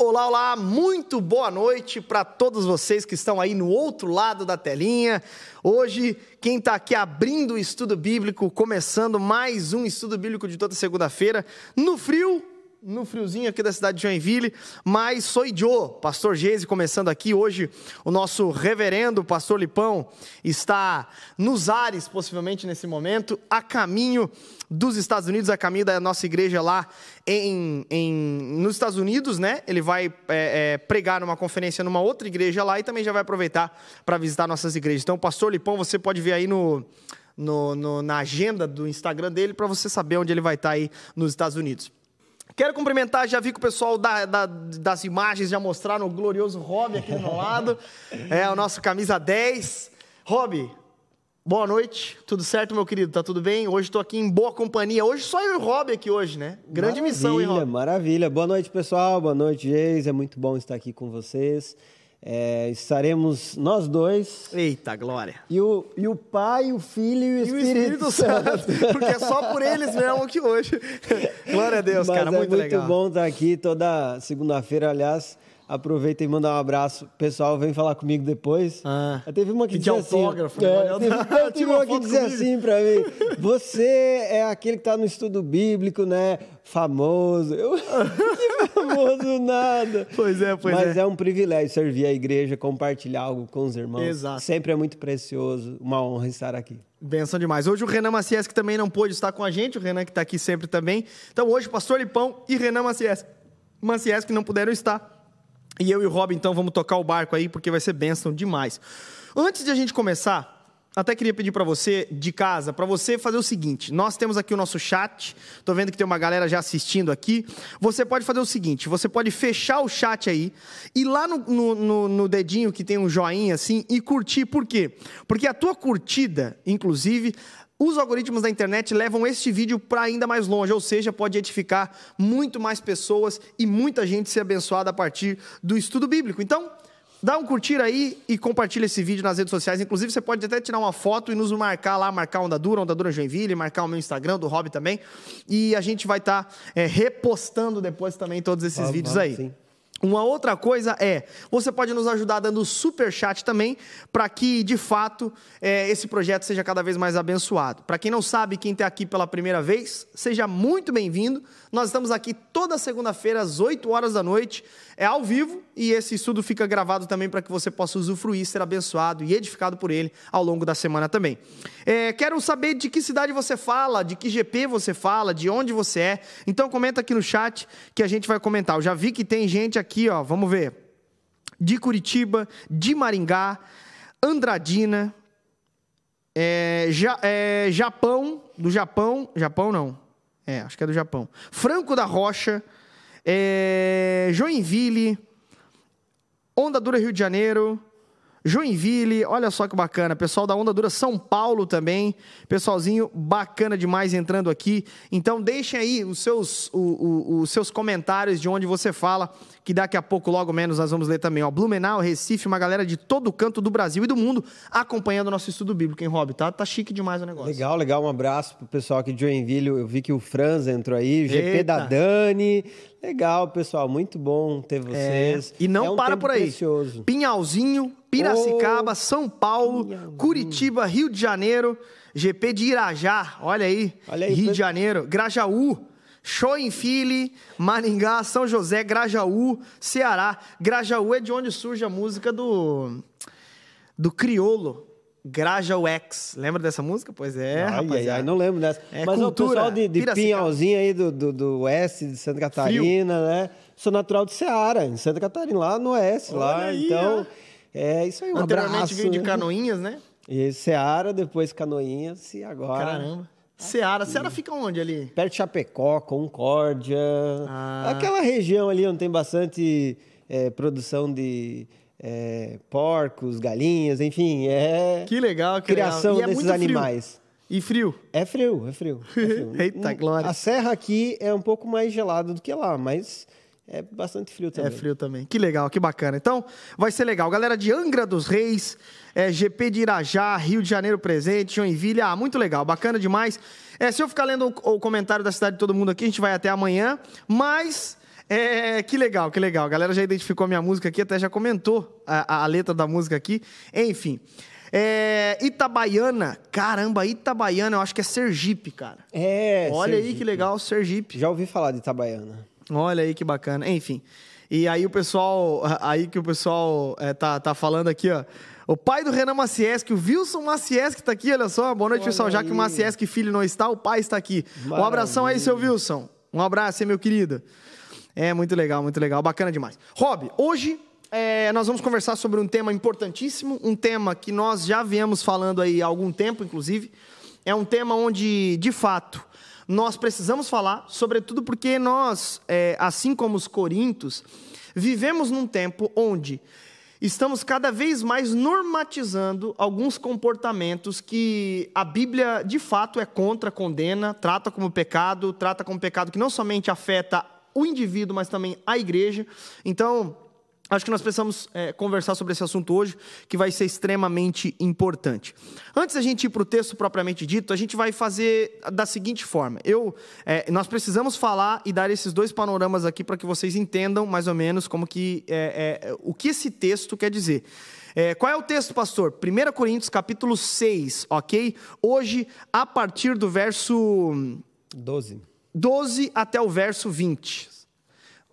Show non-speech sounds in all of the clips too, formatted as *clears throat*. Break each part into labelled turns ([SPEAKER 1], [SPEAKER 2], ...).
[SPEAKER 1] Olá, olá, muito boa noite para todos vocês que estão aí no outro lado da telinha. Hoje, quem está aqui abrindo o estudo bíblico, começando mais um estudo bíblico de toda segunda-feira, no frio, no friozinho aqui da cidade de Joinville, mas sou Joe, pastor Geise, começando aqui. Hoje, o nosso reverendo pastor Lipão está nos ares, possivelmente nesse momento, a caminho dos Estados Unidos, a caminho da nossa igreja lá em, em nos Estados Unidos, né? Ele vai é, é, pregar numa conferência numa outra igreja lá e também já vai aproveitar para visitar nossas igrejas. Então, pastor Lipão, você pode ver aí no. No, no, na agenda do Instagram dele para você saber onde ele vai estar aí nos Estados Unidos. Quero cumprimentar, já vi que o pessoal da, da, das imagens já mostraram o glorioso Rob aqui do meu lado. *laughs* É o nosso camisa 10. Rob, boa noite. Tudo certo, meu querido? Tá tudo bem? Hoje estou aqui em boa companhia. Hoje só eu e o Rob aqui hoje, né? Grande
[SPEAKER 2] maravilha,
[SPEAKER 1] missão, hein, Rob?
[SPEAKER 2] Maravilha. Boa noite, pessoal. Boa noite, Geis. É muito bom estar aqui com vocês. É, estaremos nós dois.
[SPEAKER 1] Eita, glória.
[SPEAKER 2] E o, e o Pai, o Filho e o Espírito,
[SPEAKER 1] e o Espírito Santo. Porque é só por eles mesmo que hoje. *laughs* Glória a Deus,
[SPEAKER 2] Mas
[SPEAKER 1] cara.
[SPEAKER 2] É
[SPEAKER 1] muito,
[SPEAKER 2] muito
[SPEAKER 1] legal.
[SPEAKER 2] bom estar aqui toda segunda-feira, aliás. Aproveita e manda um abraço. O pessoal vem falar comigo depois.
[SPEAKER 1] Ah,
[SPEAKER 2] teve uma que dizia assim.
[SPEAKER 1] autógrafo,
[SPEAKER 2] é,
[SPEAKER 1] né?
[SPEAKER 2] teve, *laughs* teve
[SPEAKER 1] uma
[SPEAKER 2] que dizia assim pra mim: Você é aquele que tá no estudo bíblico, né? Famoso. Eu, *laughs* que famoso nada.
[SPEAKER 1] Pois é, pois
[SPEAKER 2] Mas
[SPEAKER 1] é.
[SPEAKER 2] é um privilégio servir a igreja, compartilhar algo com os irmãos.
[SPEAKER 1] Exato.
[SPEAKER 2] Sempre é muito precioso. Uma honra estar aqui.
[SPEAKER 1] Benção demais. Hoje o Renan Maciés, que também não pôde estar com a gente, o Renan que está aqui sempre também. Então hoje, Pastor Lipão e Renan Maciés. Maciés que não puderam estar. E eu e o Rob, então, vamos tocar o barco aí, porque vai ser bênção demais. Antes de a gente começar, até queria pedir para você, de casa, para você fazer o seguinte: nós temos aqui o nosso chat, tô vendo que tem uma galera já assistindo aqui. Você pode fazer o seguinte: você pode fechar o chat aí e lá no, no, no- no dedinho que tem um joinha assim e curtir. Por quê? Porque a tua curtida, inclusive, os algoritmos da internet levam este vídeo para ainda mais longe, ou seja, pode edificar muito mais pessoas e muita gente ser abençoada a partir do estudo bíblico. Então, dá um curtir aí e compartilha esse vídeo nas redes sociais. Inclusive, você pode até tirar uma foto e nos marcar lá, marcar Onda Dura, Onda Dura Joinville, marcar o meu Instagram, do Rob também. E a gente vai estar repostando depois também todos esses vídeos aí.
[SPEAKER 2] sim.
[SPEAKER 1] Uma outra coisa é, você pode nos ajudar dando super chat também, para que de fato eh, esse projeto seja cada vez mais abençoado. Para quem não sabe, quem está aqui pela primeira vez, seja muito bem-vindo. Nós estamos aqui toda segunda-feira às 8 horas da noite, é ao vivo e esse estudo fica gravado também para que você possa usufruir, ser abençoado e edificado por ele ao longo da semana também. Eh, quero saber de que cidade você fala, de que GP você fala, de onde você é. Então comenta aqui no chat que a gente vai comentar. Eu já vi que tem gente aqui, ó, vamos ver. De Curitiba, de Maringá, Andradina, é, Ja- é, Japão, do Japão, Japão não, é, acho que é do Japão. Franco da Rocha, é, Joinville, Onda Dura Rio de Janeiro, Joinville, olha só que bacana. Pessoal da Onda Dura São Paulo também. Pessoalzinho bacana demais entrando aqui. Então deixem aí os seus, o- o- os seus comentários de onde você fala, que daqui a pouco, logo menos, nós vamos ler também. Ó, Blumenau, Recife, uma galera de todo canto do Brasil e do mundo acompanhando o nosso estudo bíblico, hein, Rob? Tá, tá chique demais o negócio.
[SPEAKER 2] Legal, legal. Um abraço pro pessoal aqui de Joinville. Eu vi que o Franz entrou aí, o GP
[SPEAKER 1] Eita.
[SPEAKER 2] da Dani. Legal, pessoal. Muito bom ter vocês.
[SPEAKER 1] E não
[SPEAKER 2] É um
[SPEAKER 1] para por aí.
[SPEAKER 2] Precioso.
[SPEAKER 1] Pinhalzinho, Piracicaba,
[SPEAKER 2] Oh,
[SPEAKER 1] São Paulo. Curitiba, Rio de Janeiro, GP de Irajá, olha aí,
[SPEAKER 2] Olha aí,
[SPEAKER 1] Rio de Janeiro, Grajaú, Joinville, Maringá, São José, Grajaú, Ceará. Grajaú é de onde surge a música do do Criolo, Grajaú X. Lembra dessa música? Pois é,
[SPEAKER 2] ai,
[SPEAKER 1] rapaziada.
[SPEAKER 2] ai, não lembro dessa.
[SPEAKER 1] É
[SPEAKER 2] Mas
[SPEAKER 1] cultura,
[SPEAKER 2] o pessoal de, de. Pinhalzinho aí do, do, do oeste de Santa Catarina, né? Sou natural de Ceará, em Santa Catarina, lá no oeste, lá.
[SPEAKER 1] Olha aí,
[SPEAKER 2] então, é isso aí, um
[SPEAKER 1] Anteriormente
[SPEAKER 2] abraço.
[SPEAKER 1] veio de
[SPEAKER 2] né?
[SPEAKER 1] Canoinhas, né?
[SPEAKER 2] E Ceará, depois Canoinhas e agora...
[SPEAKER 1] Caramba. Ceará, Ceará fica onde ali?
[SPEAKER 2] Perto de Chapecó, Concórdia.
[SPEAKER 1] Ah.
[SPEAKER 2] Aquela região ali onde tem bastante é, produção de é, porcos, galinhas, enfim, é
[SPEAKER 1] Que legal, que
[SPEAKER 2] criação
[SPEAKER 1] legal. E é
[SPEAKER 2] desses
[SPEAKER 1] frio.
[SPEAKER 2] animais.
[SPEAKER 1] E frio.
[SPEAKER 2] É frio, é frio. é frio. *laughs*
[SPEAKER 1] Eita,
[SPEAKER 2] Hum,
[SPEAKER 1] glória.
[SPEAKER 2] A serra aqui é um pouco mais gelada do que lá, mas é bastante frio também.
[SPEAKER 1] É frio também. Que legal, que bacana. Então, vai ser legal. Galera de Angra dos Reis, é, GP de Irajá, Rio de Janeiro presente, Joinville. Ah, muito legal, bacana demais. É, se eu ficar lendo o, o comentário da cidade de todo mundo aqui, a gente vai até amanhã. Mas É, que legal, que legal. A galera já identificou a minha música aqui, até já comentou a, a letra da música aqui. Enfim. É, Itabaiana, caramba, Itabaiana, eu acho que é Sergipe, cara.
[SPEAKER 2] É,
[SPEAKER 1] Olha aí
[SPEAKER 2] Sergipe.
[SPEAKER 1] que legal, Sergipe.
[SPEAKER 2] Já ouvi falar de Itabaiana.
[SPEAKER 1] Olha aí que bacana. Enfim. E aí o pessoal, *laughs* aí que o pessoal é, tá, tá falando aqui, ó. O pai do Renan Macieski, o Wilson Macieski tá aqui, olha só. Boa noite,
[SPEAKER 2] Olha
[SPEAKER 1] pessoal. Já que o. Macieski filho não está, o pai está aqui. Um abração aí, seu Wilson. Um abraço aí, meu querido. É muito legal, muito legal. Bacana demais. Rob, hoje é, nós vamos conversar sobre um tema importantíssimo, um tema que nós já viemos falando aí há algum tempo, inclusive. É um tema onde, de fato, nós precisamos falar, sobretudo porque nós, é, assim como os corintos, vivemos num tempo onde estamos cada vez mais normatizando alguns comportamentos que a Bíblia, de fato, é contra, condena, trata como pecado, trata como pecado que não somente afeta o indivíduo, mas também a igreja. Então, Acho que nós precisamos é, conversar sobre esse assunto hoje, que vai ser extremamente importante. Antes da gente ir para o texto propriamente dito, a gente vai fazer da seguinte forma: eu, é, nós precisamos falar e dar esses dois panoramas aqui para que vocês entendam mais ou menos como que é, é, o que esse texto quer dizer. É, qual é o texto, pastor? 1 Coríntios capítulo 6, ok? Hoje, a partir do verso
[SPEAKER 2] 12.
[SPEAKER 1] 12 até o verso 20.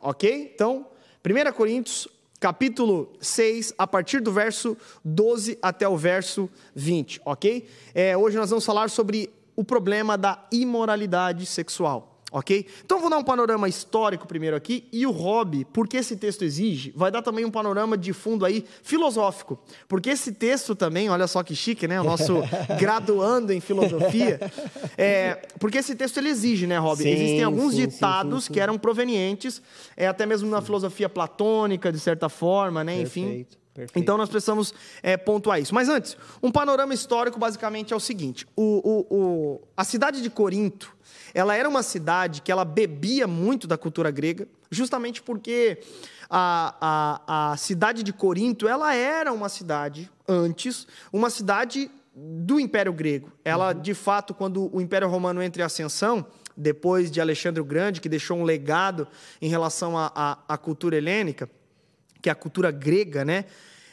[SPEAKER 1] Ok? Então, 1 Coríntios, capítulo 6, a partir do verso 12 até o verso 20. Ok? É, hoje nós vamos falar sobre o problema da imoralidade sexual. Ok? Então vou dar um panorama histórico primeiro aqui e o Rob, porque esse texto exige, vai dar também um panorama de fundo aí filosófico. Porque esse texto também, olha só que chique, né? O nosso *laughs* graduando em filosofia. É, porque esse texto ele exige, né, Rob?
[SPEAKER 2] Sim,
[SPEAKER 1] Existem alguns
[SPEAKER 2] sim,
[SPEAKER 1] ditados
[SPEAKER 2] sim,
[SPEAKER 1] que eram provenientes, é, até mesmo na filosofia platônica, de certa forma, né? Enfim.
[SPEAKER 2] Perfeito, perfeito.
[SPEAKER 1] Então nós precisamos é, pontuar isso. Mas antes, um panorama histórico basicamente é o seguinte: o, o- o- a cidade de Corinto, ela era uma cidade que ela bebia muito da cultura grega, justamente porque a, a, a cidade de Corinto, ela era uma cidade antes, uma cidade do Império Grego. Ela, de fato, quando o Império Romano entra em ascensão, depois de Alexandre o Grande, que deixou um legado em relação à cultura helênica, que é a cultura grega, né?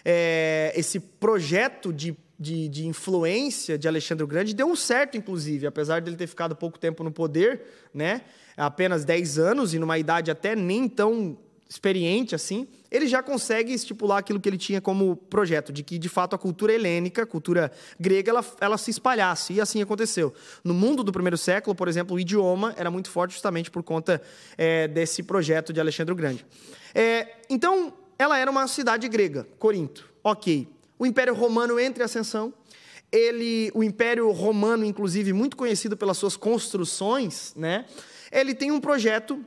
[SPEAKER 1] É, esse projeto de, de, de influência de Alexandre o Grande deu um certo, inclusive, apesar dele ter ficado pouco tempo no poder, né? Apenas 10 anos e numa idade até nem tão experiente assim, ele já consegue estipular aquilo que ele tinha como projeto, de que de fato a cultura helênica, a cultura grega, ela, ela se espalhasse, e assim aconteceu. No mundo do primeiro século, por exemplo, o idioma era muito forte justamente por conta é, desse projeto de Alexandre o Grande. É, então, ela era uma cidade grega, Corinto. Ok. O Império Romano entra em ascensão. Ele, o Império Romano, inclusive, muito conhecido pelas suas construções, né? Ele tem um projeto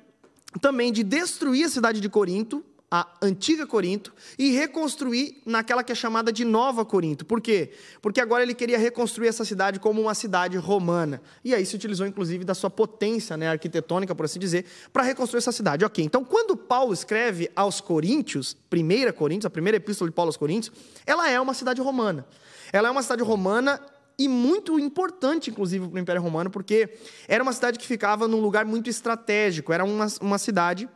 [SPEAKER 1] também de destruir a cidade de Corinto, a antiga Corinto, e reconstruir naquela que é chamada de Nova Corinto. Por quê? Porque agora ele queria reconstruir essa cidade como uma cidade romana. E aí se utilizou, inclusive, da sua potência né, arquitetônica, por assim dizer, para reconstruir essa cidade. Ok, então quando Paulo escreve aos Coríntios, primeira Coríntios, a primeira epístola de Paulo aos Coríntios, ela é uma cidade romana. Ela é uma cidade romana e muito importante, inclusive, para o Império Romano, porque era uma cidade que ficava num lugar muito estratégico. Era uma, uma cidade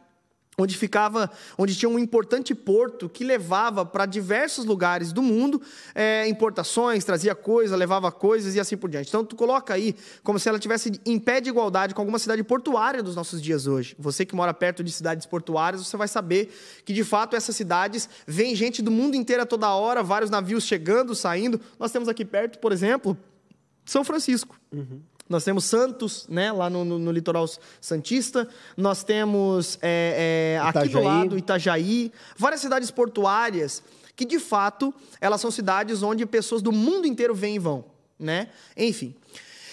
[SPEAKER 1] onde ficava, onde tinha um importante porto que levava para diversos lugares do mundo é, importações, trazia coisa, levava coisas e assim por diante. Então tu coloca aí como se ela tivesse em pé de igualdade com alguma cidade portuária dos nossos dias hoje. Você que mora perto de cidades portuárias, você vai saber que de fato essas cidades vem gente do mundo inteiro a toda hora, vários navios chegando, saindo. Nós temos aqui perto, por exemplo, São Francisco. Nós temos Santos, né, lá no, no- no litoral santista. Nós temos é, é, aqui do lado Itajaí, várias cidades portuárias que de fato elas são cidades onde pessoas do mundo inteiro vêm e vão, né? Enfim.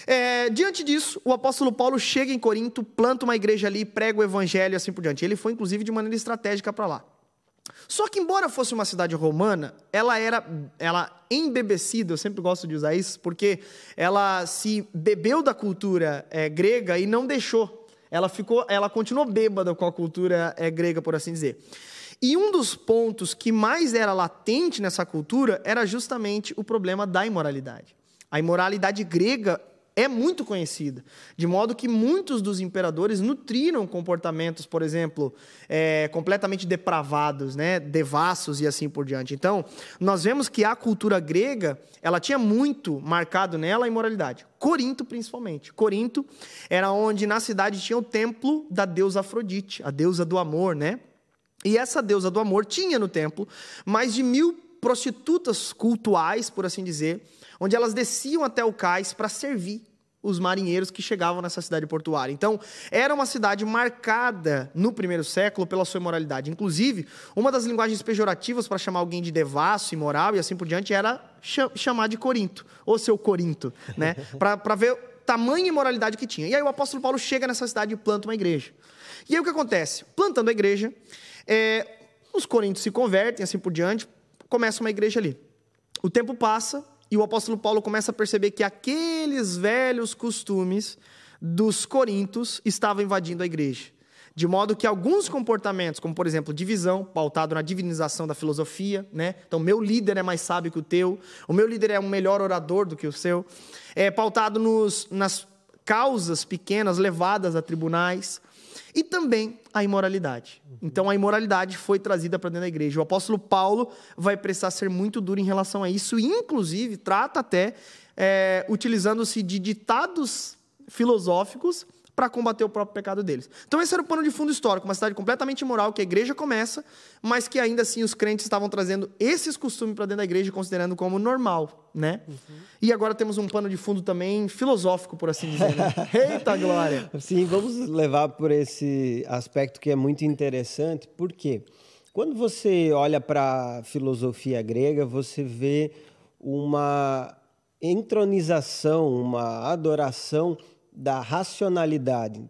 [SPEAKER 1] É, diante disso, o apóstolo Paulo chega em Corinto, planta uma igreja ali, prega o evangelho e assim por diante. Ele foi inclusive de maneira estratégica para lá. Só que, embora fosse uma cidade romana, ela era ela embebecida, eu sempre gosto de usar isso, porque ela se bebeu da cultura eh, grega e não deixou. Ela ficou, ela continuou bêbada com a cultura eh, grega, por assim dizer. E um dos pontos que mais era latente nessa cultura era justamente o problema da imoralidade. A imoralidade grega é muito conhecida, de modo que muitos dos imperadores nutriram comportamentos, por exemplo, é, completamente depravados, né, devassos e assim por diante. Então, nós vemos que a cultura grega ela tinha muito marcado nela a imoralidade. Corinto, principalmente. Corinto era onde na cidade tinha o templo da deusa Afrodite, a deusa do amor, né? E essa deusa do amor tinha no templo mais de mil prostitutas cultuais, por assim dizer, onde elas desciam até o cais para servir os marinheiros que chegavam nessa cidade portuária. Então, era uma cidade marcada no primeiro século pela sua imoralidade. Inclusive, uma das linguagens pejorativas para chamar alguém de devasso, imoral e assim por diante era chamar de Corinto, ou seu Corinto, né? *laughs* para ver tamanha imoralidade que tinha. E aí o apóstolo Paulo chega nessa cidade e planta uma igreja. E aí o que acontece? Plantando a igreja, é, os coríntios se convertem, assim por diante, começa uma igreja ali. O tempo passa, e o apóstolo Paulo começa a perceber que aqueles velhos costumes dos coríntios estavam invadindo a igreja. De modo que alguns comportamentos, como por exemplo, divisão, pautado na divinização da filosofia, né? Então, meu líder é mais sábio que o teu, o meu líder é um melhor orador do que o seu, é pautado nos, nas causas pequenas levadas a tribunais, e também a imoralidade. Então a imoralidade foi trazida para dentro da igreja. O apóstolo Paulo vai precisar ser muito duro em relação a isso, e inclusive trata até é, utilizando-se de ditados filosóficos para combater o próprio pecado deles. Então esse era o pano de fundo histórico, uma cidade completamente imoral que a igreja começa, mas que ainda assim os crentes estavam trazendo esses costumes para dentro da igreja considerando como normal, né? Uhum. E agora temos um pano de fundo também filosófico, por assim dizer. Né? *laughs* Eita glória!
[SPEAKER 2] Sim, vamos levar por esse aspecto que é muito interessante, porque quando você olha para a filosofia grega, você vê uma entronização, uma adoração da racionalidade.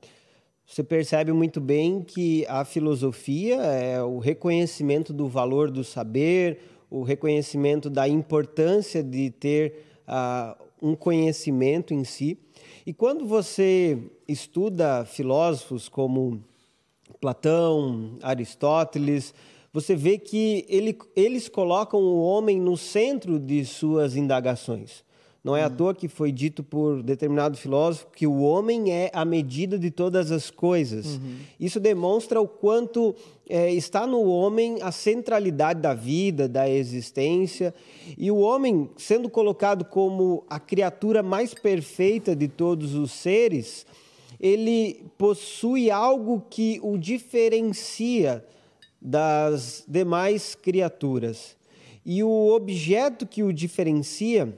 [SPEAKER 2] Você percebe muito bem que a filosofia é o reconhecimento do valor do saber, o reconhecimento da importância de ter uh, um conhecimento em si. E quando você estuda filósofos como Platão, Aristóteles, você vê que ele, eles colocam o homem no centro de suas indagações. Não é à toa que foi dito por determinado filósofo que o homem é a medida de todas as coisas. Uhum. Isso demonstra o quanto é, está no homem a centralidade da vida, da existência. E o homem, sendo colocado como a criatura mais perfeita de todos os seres, ele possui algo que o diferencia das demais criaturas. E o objeto que o diferencia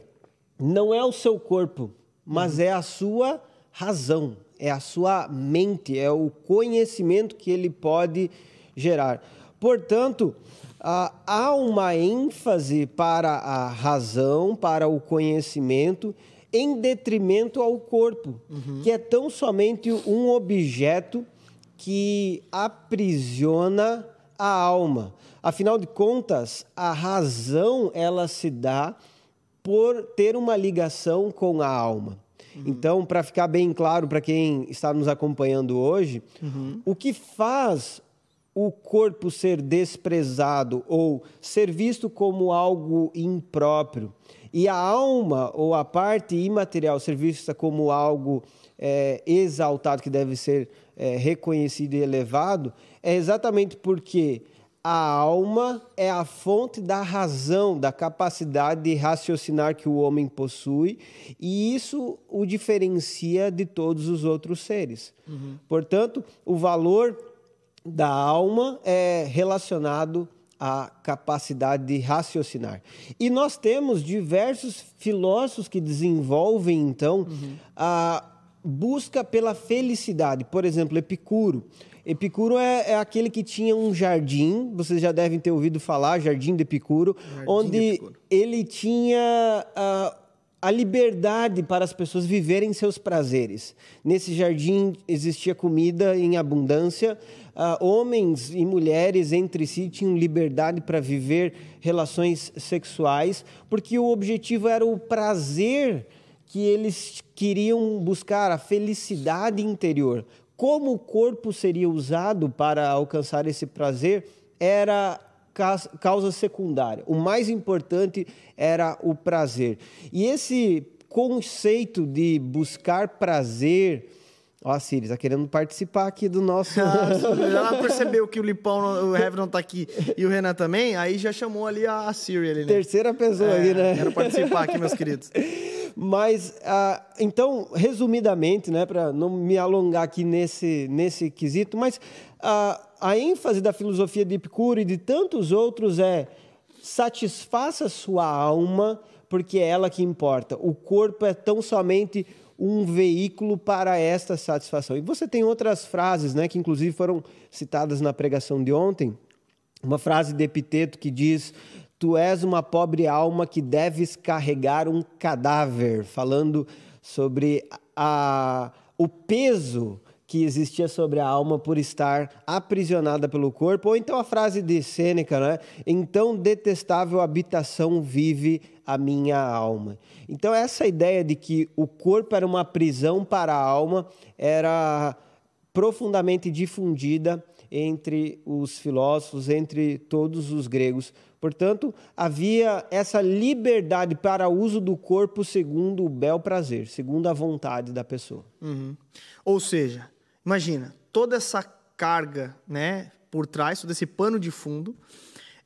[SPEAKER 2] não é o seu corpo, mas uhum. é a sua razão, é a sua mente, é o conhecimento que ele pode gerar. Portanto, há uma ênfase para a razão, para o conhecimento, em detrimento ao corpo, uhum. que é tão somente um objeto que aprisiona a alma. Afinal de contas, a razão ela se dá por ter uma ligação com a alma. Uhum. Então, para ficar bem claro para quem está nos acompanhando hoje, uhum. o que faz o corpo ser desprezado ou ser visto como algo impróprio e a alma ou a parte imaterial ser vista como algo é, exaltado que deve ser é, reconhecido e elevado é exatamente porque a alma é a fonte da razão, da capacidade de raciocinar que o homem possui, e isso o diferencia de todos os outros seres. Uhum. Portanto, o valor da alma é relacionado à capacidade de raciocinar. E nós temos diversos filósofos que desenvolvem, então, uhum. a busca pela felicidade. Por exemplo, Epicuro Epicuro é, é, aquele que tinha um jardim, vocês já devem ter ouvido falar, Jardim de Epicuro, jardim onde de Epicuro. ele tinha uh, a liberdade para as pessoas viverem seus prazeres. Nesse jardim existia comida em abundância, uh, homens e mulheres entre si tinham liberdade para viver relações sexuais, porque o objetivo era o prazer que eles queriam buscar, a felicidade interior como o corpo seria usado para alcançar esse prazer era causa secundária. O mais importante era o prazer. E esse conceito de buscar prazer. Ó, a Siri, tá querendo participar aqui do nosso.
[SPEAKER 1] Ah, *laughs* ela percebeu que o Lipão, o Heavy não tá aqui e o Renan também, aí já chamou ali a, a Siri ali, né?
[SPEAKER 2] Terceira pessoa
[SPEAKER 1] É,
[SPEAKER 2] aí, né?
[SPEAKER 1] Quero participar aqui, meus queridos. *laughs*
[SPEAKER 2] Mas, ah, então, resumidamente, né, para não me alongar aqui nesse, nesse quesito, mas ah, a ênfase da filosofia de Epicuro e de tantos outros é satisfaça sua alma, porque é ela que importa. O corpo é tão somente um veículo para esta satisfação. E você tem outras frases, né, que inclusive foram citadas na pregação de ontem. Uma frase de Epiteto que diz: Tu és uma pobre alma que deves carregar um cadáver, falando sobre a, o peso que existia sobre a alma por estar aprisionada pelo corpo, ou então a frase de Sêneca, né? Então detestável habitação vive a minha alma. Então essa ideia de que o corpo era uma prisão para a alma era profundamente difundida entre os filósofos, entre todos os gregos. Portanto, havia essa liberdade para o uso do corpo segundo o bel prazer, segundo a vontade da pessoa.
[SPEAKER 1] Uhum. Ou seja, imagina, toda essa carga né, por trás, todo esse pano de fundo,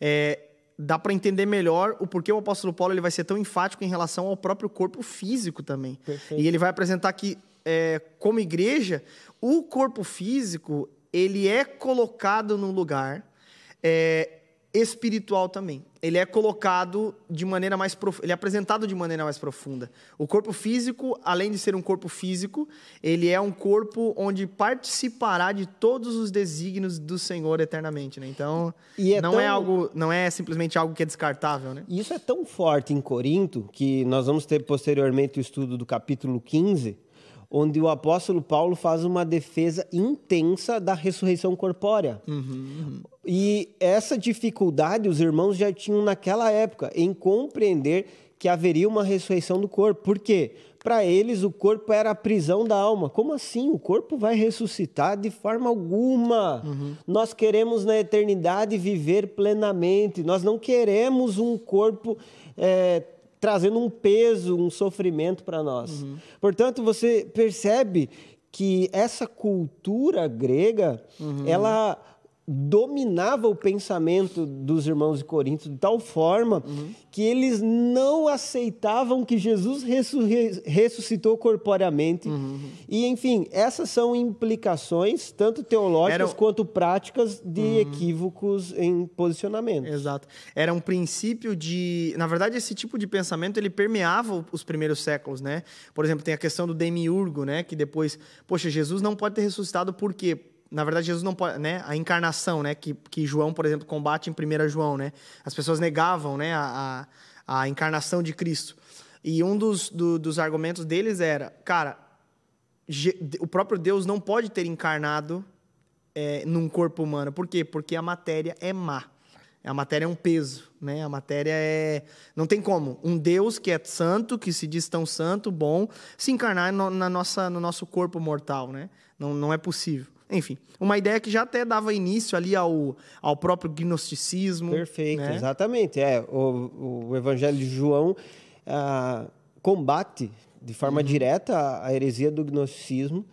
[SPEAKER 1] é, dá para entender melhor o porquê o apóstolo Paulo ele vai ser tão enfático em relação ao próprio corpo físico também.
[SPEAKER 2] Perfeito.
[SPEAKER 1] E ele vai apresentar que, é, como igreja, o corpo físico ele é colocado num lugar é, espiritual também. Ele é colocado de maneira mais prof... ele é apresentado de maneira mais profunda. O corpo físico, além de ser um corpo físico, ele é um corpo onde participará de todos os desígnios do Senhor eternamente, né? Então,
[SPEAKER 2] é
[SPEAKER 1] não
[SPEAKER 2] tão-
[SPEAKER 1] é algo, não é simplesmente algo que é descartável, né?
[SPEAKER 2] E isso é tão forte em Corinto que nós vamos ter posteriormente o estudo do capítulo 15, onde o apóstolo Paulo faz uma defesa intensa da ressurreição corpórea. E essa dificuldade os irmãos já tinham naquela época em compreender que haveria uma ressurreição do corpo. Por quê? Para eles o corpo era a prisão da alma. Como assim? O corpo vai ressuscitar de forma alguma. Nós queremos na eternidade viver plenamente. Nós não queremos um corpo é, trazendo um peso, um sofrimento para nós. Portanto, você percebe que essa cultura grega, ela dominava o pensamento dos irmãos de Corinto de tal forma que eles não aceitavam que Jesus ressuscitou corporeamente. E, enfim, essas são implicações, tanto teológicas
[SPEAKER 1] Era-
[SPEAKER 2] quanto práticas, de equívocos em posicionamento.
[SPEAKER 1] Exato. Era um princípio de, na verdade, esse tipo de pensamento ele permeava os primeiros séculos, né? Por exemplo, tem a questão do demiurgo, né? Que depois, poxa, Jesus não pode ter ressuscitado por quê? Na verdade, Jesus não pode, né? A encarnação, né? Que, que João, por exemplo, combate em 1 João, né? As pessoas negavam, né? A, a, a encarnação de Cristo. E um dos, do- dos argumentos deles era, cara, o próprio Deus não pode ter encarnado é, num corpo humano. Por quê? Porque a matéria é má. A matéria é um peso, né? A matéria é... Não tem como. Um Deus que é santo, que se diz tão santo, bom, se encarnar no, na nossa, no nosso corpo mortal, né? Não, não é possível. Enfim, uma ideia que já até dava início ali ao, ao próprio gnosticismo.
[SPEAKER 2] Perfeito,
[SPEAKER 1] né?
[SPEAKER 2] exatamente. É, o, o Evangelho de João ah, combate de forma
[SPEAKER 1] Uhum.
[SPEAKER 2] direta a, heresia do gnosticismo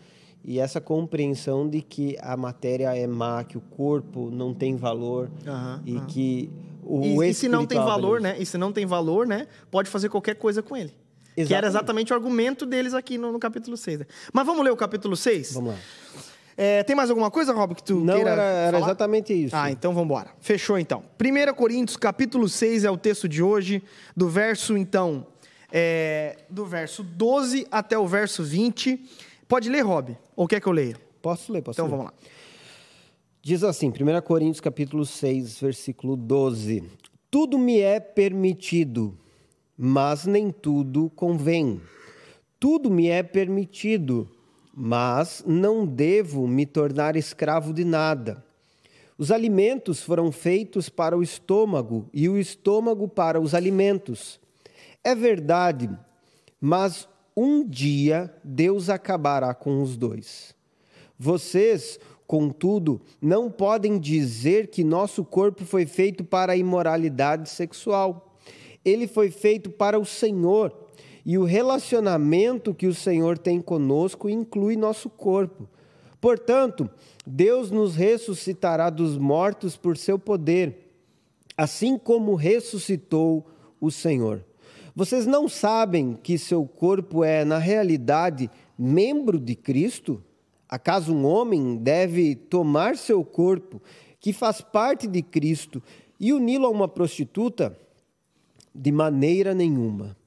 [SPEAKER 2] e essa compreensão de que a matéria é má, que o corpo não tem valor
[SPEAKER 1] Aham,
[SPEAKER 2] e que o
[SPEAKER 1] E, e se não tem valor, né? E se não tem valor, né? Pode fazer qualquer coisa com ele. Que era
[SPEAKER 2] Exatamente.
[SPEAKER 1] exatamente o argumento deles aqui no, no capítulo 6. né? Mas vamos ler o capítulo 6?
[SPEAKER 2] Vamos lá.
[SPEAKER 1] É, tem mais alguma coisa, Rob, que tu
[SPEAKER 2] Não,
[SPEAKER 1] queira
[SPEAKER 2] era, era
[SPEAKER 1] falar?
[SPEAKER 2] exatamente isso.
[SPEAKER 1] Ah, então vamos embora. Fechou, então. 1 Coríntios, capítulo 6 é o texto de hoje, do verso, então, é, do verso 12 até o verso 20. Pode ler, Rob? Ou quer que eu leia?
[SPEAKER 2] Posso ler? Posso
[SPEAKER 1] Então
[SPEAKER 2] ler?
[SPEAKER 1] vamos lá.
[SPEAKER 2] Diz assim, 1 Coríntios capítulo 6, versículo 12. Tudo me é permitido, mas nem tudo convém. Tudo me é permitido, mas não devo me tornar escravo de nada. Os alimentos foram feitos para o estômago e o estômago para os alimentos. É verdade, mas um dia Deus acabará com os dois. Vocês, contudo, não podem dizer que nosso corpo foi feito para a imoralidade sexual. Ele foi feito para o Senhor, E o relacionamento que o Senhor tem conosco inclui nosso corpo. Portanto, Deus nos ressuscitará dos mortos por seu poder, assim como ressuscitou o Senhor. Vocês não sabem que seu corpo é, na realidade, membro de Cristo? Acaso um homem deve tomar seu corpo, que faz parte de Cristo, e uni-lo a uma prostituta? De maneira nenhuma.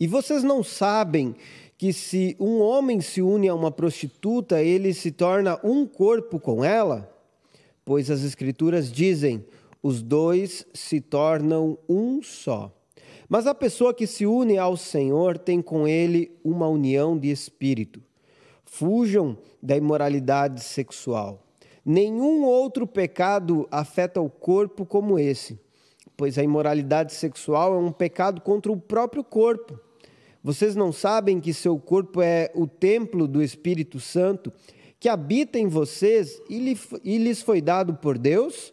[SPEAKER 2] E vocês não sabem que se um homem se une a uma prostituta, ele se torna um corpo com ela? Pois as Escrituras dizem: os dois se tornam um só. Mas a pessoa que se une ao Senhor tem com ele uma união de espírito. Fujam da imoralidade sexual. Nenhum outro pecado afeta o corpo como esse, pois a imoralidade sexual é um pecado contra o próprio corpo. Vocês não sabem que seu corpo é o templo do Espírito Santo, que habita em vocês e lhes foi dado por Deus?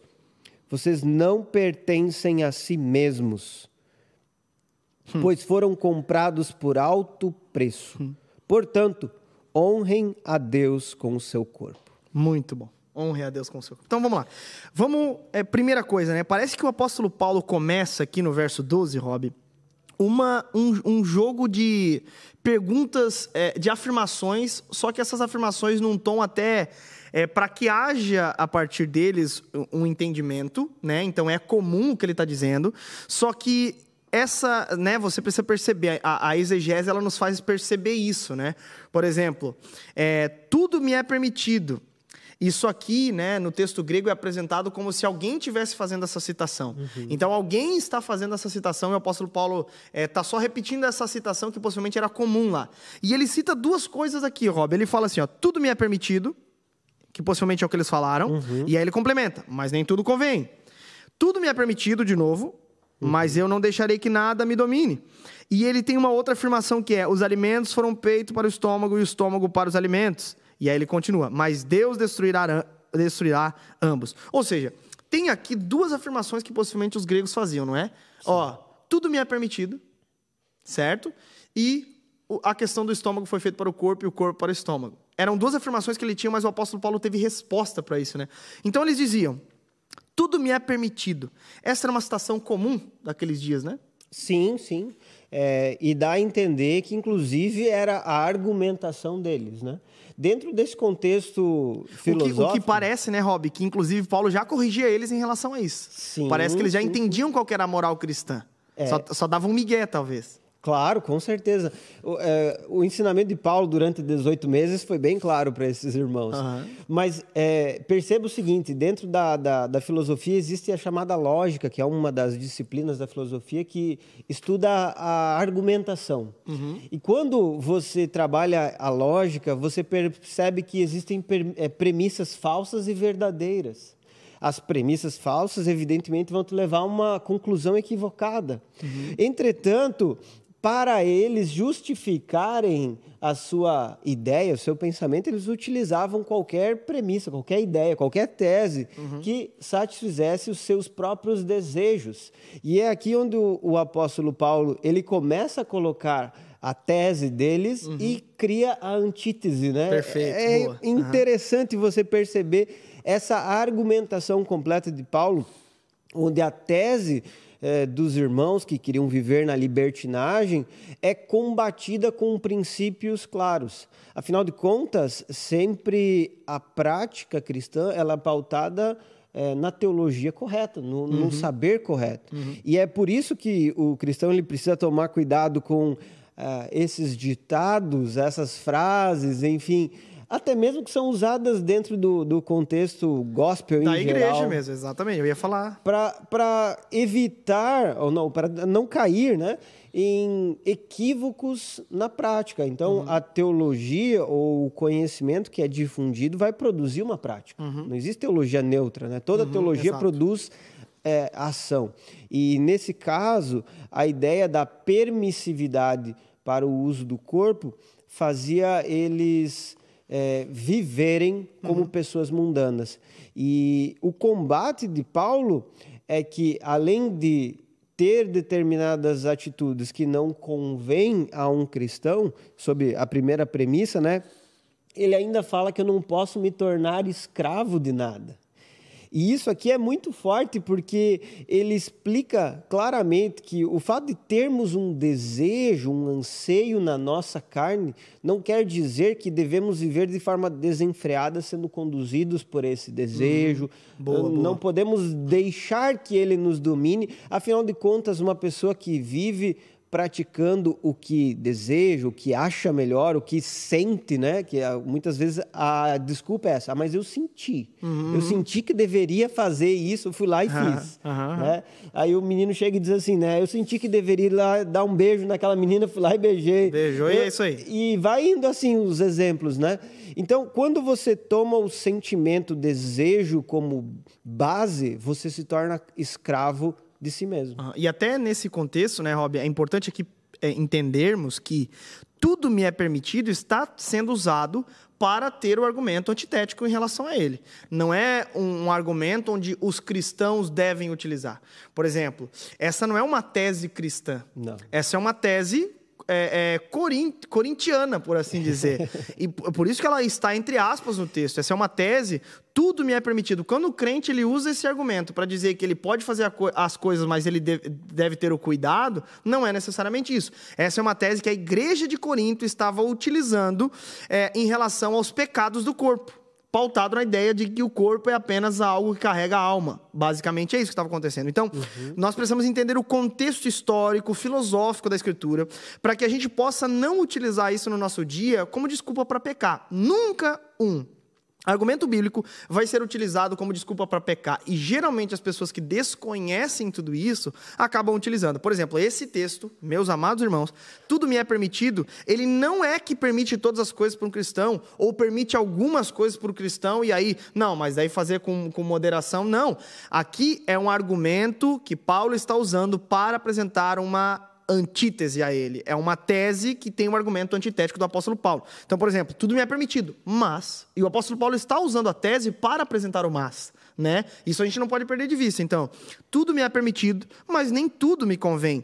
[SPEAKER 2] Vocês não pertencem a si mesmos, hum. pois foram comprados por alto preço. Hum. Portanto, honrem a Deus com o seu corpo.
[SPEAKER 1] Muito bom. Honre a Deus com o seu corpo. Então vamos lá. Vamos, é, primeira coisa, né? Parece que o apóstolo Paulo começa aqui no verso 12, Rob, uma, um, um jogo de perguntas, é, de afirmações, só que essas afirmações num tom até é, para que haja a partir deles um entendimento, né? Então é comum o que ele está dizendo, só que essa, né, você precisa perceber, a, a, exegese ela nos faz perceber isso, né? Por exemplo, é, tudo me é permitido, isso aqui, né, no texto grego, é apresentado como se alguém estivesse fazendo essa citação. Uhum. Então, alguém está fazendo essa citação e o apóstolo Paulo está é, só repetindo essa citação que possivelmente era comum lá. E ele cita duas coisas aqui, Rob. Ele fala assim: ó, tudo me é permitido, que possivelmente é o que eles falaram, uhum. e aí ele complementa, mas nem tudo convém. Tudo me é permitido, de novo, uhum. mas eu não deixarei que nada me domine. E ele tem uma outra afirmação que é: os alimentos foram feitos para o estômago e o estômago para os alimentos. E aí ele continua: Mas Deus destruirá, destruirá ambos. Ou seja, tem aqui duas afirmações que possivelmente os gregos faziam, não é? Sim. Ó, tudo me é permitido, certo? E a questão do estômago foi feita para o corpo e o corpo para o estômago. Eram duas afirmações que ele tinha, mas o apóstolo Paulo teve resposta para isso, né? Então eles diziam: tudo me é permitido. Essa era uma citação comum daqueles dias, né?
[SPEAKER 2] Sim, sim. É, e dá a entender que, inclusive, era a argumentação deles, né? Dentro desse contexto filosófico...
[SPEAKER 1] O que, o que parece, né, Rob, que inclusive Paulo já corrigia eles em relação a isso. Sim, parece que eles já sim. entendiam qual era a moral cristã. É. Só, só davam um migué, talvez.
[SPEAKER 2] Claro, com certeza. O, é, o, ensinamento de Paulo durante 18 meses foi bem claro para esses irmãos. Uhum. Mas é, perceba o seguinte: dentro da, da, da, filosofia existe a chamada lógica, que é uma das disciplinas da filosofia que estuda a argumentação. Uhum. E quando você trabalha a lógica, você percebe que existem é, premissas falsas e verdadeiras as premissas falsas, evidentemente, vão te levar a uma conclusão equivocada. Uhum. Entretanto, para eles justificarem a sua ideia, o seu pensamento, eles utilizavam qualquer premissa, qualquer ideia, qualquer tese uhum. que satisfizesse os seus próprios desejos. E é aqui onde o, o apóstolo Paulo ele começa a colocar a tese deles uhum. e cria a antítese, né?
[SPEAKER 1] Perfeito.
[SPEAKER 2] É boa. interessante uhum. você perceber essa argumentação completa de Paulo, onde a tese é, dos irmãos que queriam viver na libertinagem é combatida com princípios claros. Afinal de contas, sempre a prática cristã ela é pautada é, na teologia correta, no, uhum. no saber correto. Uhum. E é por isso que o cristão ele precisa tomar cuidado com uh, esses ditados, essas frases, enfim, até mesmo que são usadas dentro do, do contexto gospel
[SPEAKER 1] da
[SPEAKER 2] em
[SPEAKER 1] geral.
[SPEAKER 2] Da
[SPEAKER 1] igreja mesmo, exatamente, eu ia falar.
[SPEAKER 2] Para evitar, ou não, para não cair né, em equívocos na prática. Então, uhum. a teologia ou o conhecimento que é difundido vai produzir uma prática. Uhum. Não existe teologia neutra, né? Toda uhum, teologia exato. produz é, ação. E, nesse caso, a ideia da permissividade para o uso do corpo fazia eles é, viverem como uhum. pessoas mundanas. E o combate de Paulo é que, além de ter determinadas atitudes que não convém a um cristão, sob a primeira premissa, né? Ele ainda fala que eu não posso me tornar escravo de nada. E isso aqui é muito forte porque ele explica claramente que o fato de termos um desejo, um anseio na nossa carne, não quer dizer que devemos viver de forma desenfreada, sendo conduzidos por esse desejo. Hum, boa, não boa. podemos deixar que ele nos domine. Afinal de contas, uma pessoa que vive praticando o que deseja, o que acha melhor, o que sente, né? Que ah, muitas vezes a desculpa é essa, ah, mas eu senti. Uhum. Eu senti que deveria fazer isso, fui lá e fiz. Uhum. Né? Aí o menino chega e diz assim, né? Eu senti que deveria ir lá dar um beijo naquela menina, fui lá e beijei.
[SPEAKER 1] Beijou e é isso aí.
[SPEAKER 2] E vai indo assim os exemplos, né? Então, quando você toma o sentimento, o desejo como base, você se torna escravo de si mesmo.
[SPEAKER 1] Ah, e até nesse contexto, né, Rob, é importante aqui é, entendermos que tudo me é permitido está sendo usado para ter o argumento antitético em relação a ele. Não é um, um, argumento onde os cristãos devem utilizar. Por exemplo, essa não é uma tese cristã.
[SPEAKER 2] Não.
[SPEAKER 1] Essa é uma tese é, é, corint, corintiana, por assim dizer. *laughs* e por isso que ela está entre aspas no texto. Essa é uma tese, tudo me é permitido. Quando o crente ele usa esse argumento para dizer que ele pode fazer as coisas, mas ele deve, deve ter o cuidado, não é necessariamente isso. Essa é uma tese que a igreja de Corinto estava utilizando é, em relação aos pecados do corpo pautado na ideia de que o corpo é apenas algo que carrega a alma. Basicamente é isso que estava acontecendo. Então, uhum. nós precisamos entender o contexto histórico, filosófico da escritura, para que a gente possa não utilizar isso no nosso dia como desculpa para pecar. Nunca um Argumento bíblico vai ser utilizado como desculpa para pecar e geralmente as pessoas que desconhecem tudo isso acabam utilizando. Por exemplo, esse texto, meus amados irmãos, tudo me é permitido, ele não é que permite todas as coisas para um cristão ou permite algumas coisas para o cristão e aí, não, mas daí fazer com, com moderação, não. Aqui é um argumento que Paulo está usando para apresentar uma antítese a ele. É uma tese que tem um argumento antitético do apóstolo Paulo. Então, por exemplo, tudo me é permitido, mas. E o apóstolo Paulo está usando a tese para apresentar o mas. Né? Isso a gente não pode perder de vista. Então, tudo me é permitido, mas nem tudo me convém.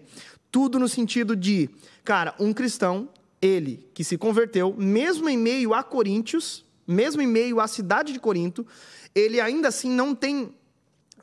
[SPEAKER 1] Tudo no sentido de, cara, um cristão, ele que se converteu, mesmo em meio a Coríntios, mesmo em meio à cidade de Corinto, ele ainda assim não tem,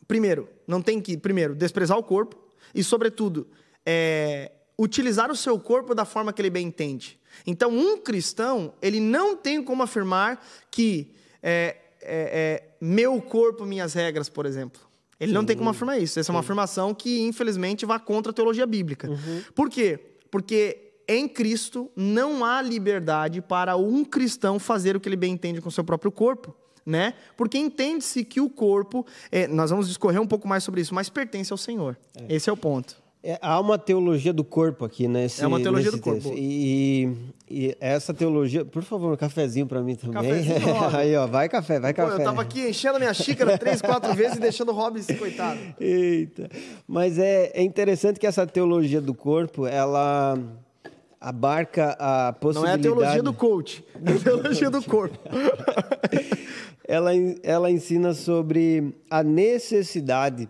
[SPEAKER 1] primeiro, não tem que, primeiro, desprezar o corpo e, sobretudo, é, utilizar o seu corpo da forma que ele bem entende. Então, um cristão, ele não tem como afirmar que é, é, é meu corpo, minhas regras, por exemplo. Ele Sim. não tem como afirmar isso. Essa é uma afirmação que, infelizmente, vai contra a teologia bíblica. Uhum. Por quê? Porque em Cristo não há liberdade para um cristão fazer o que ele bem entende com o seu próprio corpo. Né? Porque entende-se que o corpo, é, nós vamos discorrer um pouco mais sobre isso, mas pertence ao Senhor. É. Esse é o ponto.
[SPEAKER 2] É, há uma teologia do corpo aqui, né?
[SPEAKER 1] é uma teologia do corpo.
[SPEAKER 2] E, e, essa teologia, por favor, um cafezinho para mim também. *laughs* Aí, ó, vai café, vai Pô, café.
[SPEAKER 1] Eu tava aqui enchendo a minha xícara três, quatro vezes e deixando o Robin coitado.
[SPEAKER 2] Eita. Mas é, é interessante que essa teologia do corpo, ela abarca a possibilidade...
[SPEAKER 1] Não é a teologia do coach, é a teologia do corpo. *laughs*
[SPEAKER 2] ela, ela ensina sobre a necessidade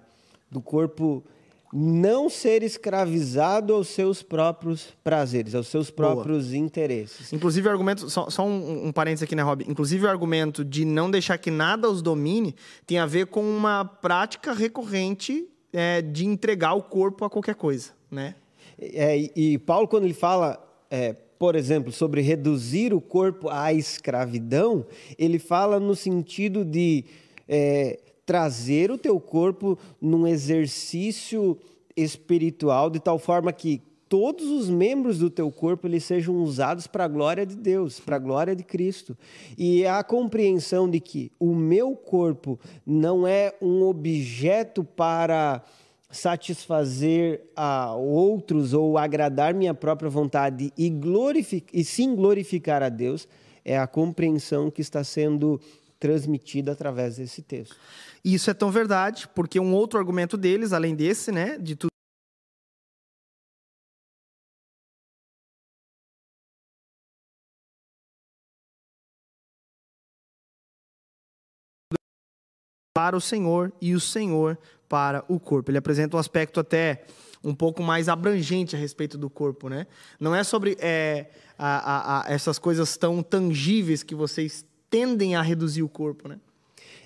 [SPEAKER 2] do corpo não ser escravizado aos seus próprios prazeres, aos seus próprios Boa. interesses.
[SPEAKER 1] Inclusive o argumento, só, só um, um parênteses aqui, né, Rob? Inclusive o argumento de não deixar que nada os domine tem a ver com uma prática recorrente é, de entregar o corpo a qualquer coisa, né?
[SPEAKER 2] É, e, Paulo, quando ele fala, é, por exemplo, sobre reduzir o corpo à escravidão, ele fala no sentido de é, trazer o teu corpo num exercício espiritual de tal forma que todos os membros do teu corpo eles sejam usados para a glória de Deus, para a glória de Cristo. E a compreensão de que o meu corpo não é um objeto para satisfazer a outros ou agradar minha própria vontade e, glorific e sim glorificar a Deus, é a compreensão que está sendo transmitida através desse texto.
[SPEAKER 1] E isso é tão verdade, porque um outro argumento deles, além desse, né, de tudo para o Senhor e o Senhor para o corpo. Ele apresenta um aspecto até um pouco mais abrangente a respeito do corpo, né? Não é sobre é, a, a, a essas coisas tão tangíveis que vocês tendem a reduzir o corpo, né?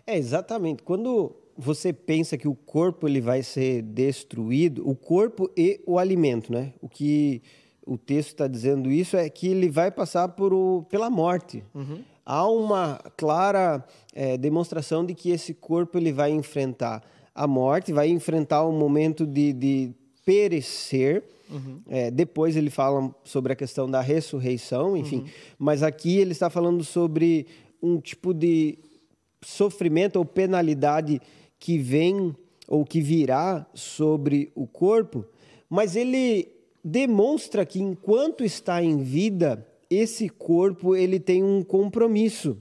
[SPEAKER 2] É, exatamente. Quando você pensa que o corpo ele vai ser destruído, o corpo e o alimento, né? O que o texto está dizendo isso é que ele vai passar por o, pela morte. Uhum. Há uma clara é, demonstração de que esse corpo ele vai enfrentar a morte, vai enfrentar um momento de, de perecer. Uhum. É, depois ele fala sobre a questão da ressurreição, enfim. Uhum. Mas aqui ele está falando sobre um tipo de sofrimento ou penalidade que vem ou que virá sobre o corpo, mas ele demonstra que enquanto está em vida, esse corpo ele tem um compromisso.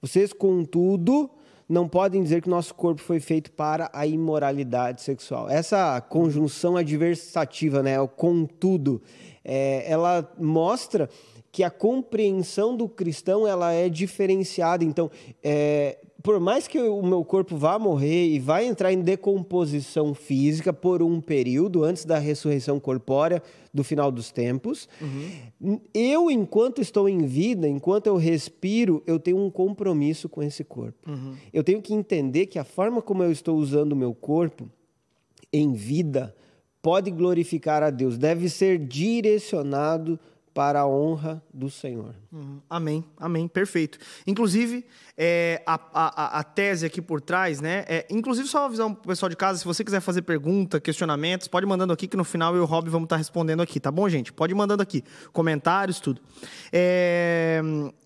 [SPEAKER 2] Vocês, contudo, não podem dizer que nosso corpo foi feito para a imoralidade sexual. Essa conjunção adversativa, né, o contudo, é, ela mostra que a compreensão do cristão ela é diferenciada. Então, é, por mais que o meu corpo vá morrer e vai entrar em decomposição física por um período antes da ressurreição corpórea do final dos tempos, uhum. eu, enquanto estou em vida, enquanto eu respiro, eu tenho um compromisso com esse corpo. Uhum. Eu tenho que entender que a forma como eu estou usando o meu corpo em vida pode glorificar a Deus, deve ser direcionado para a honra do Senhor.
[SPEAKER 1] Uhum. Amém, amém, perfeito. Inclusive, é, a, a, a, tese aqui por trás, né? É, inclusive, só avisar o pessoal de casa, se você quiser fazer pergunta, questionamentos, pode mandando aqui, que no final eu e o Rob vamos estar respondendo aqui, tá bom, gente? Pode mandando aqui, comentários, tudo. É,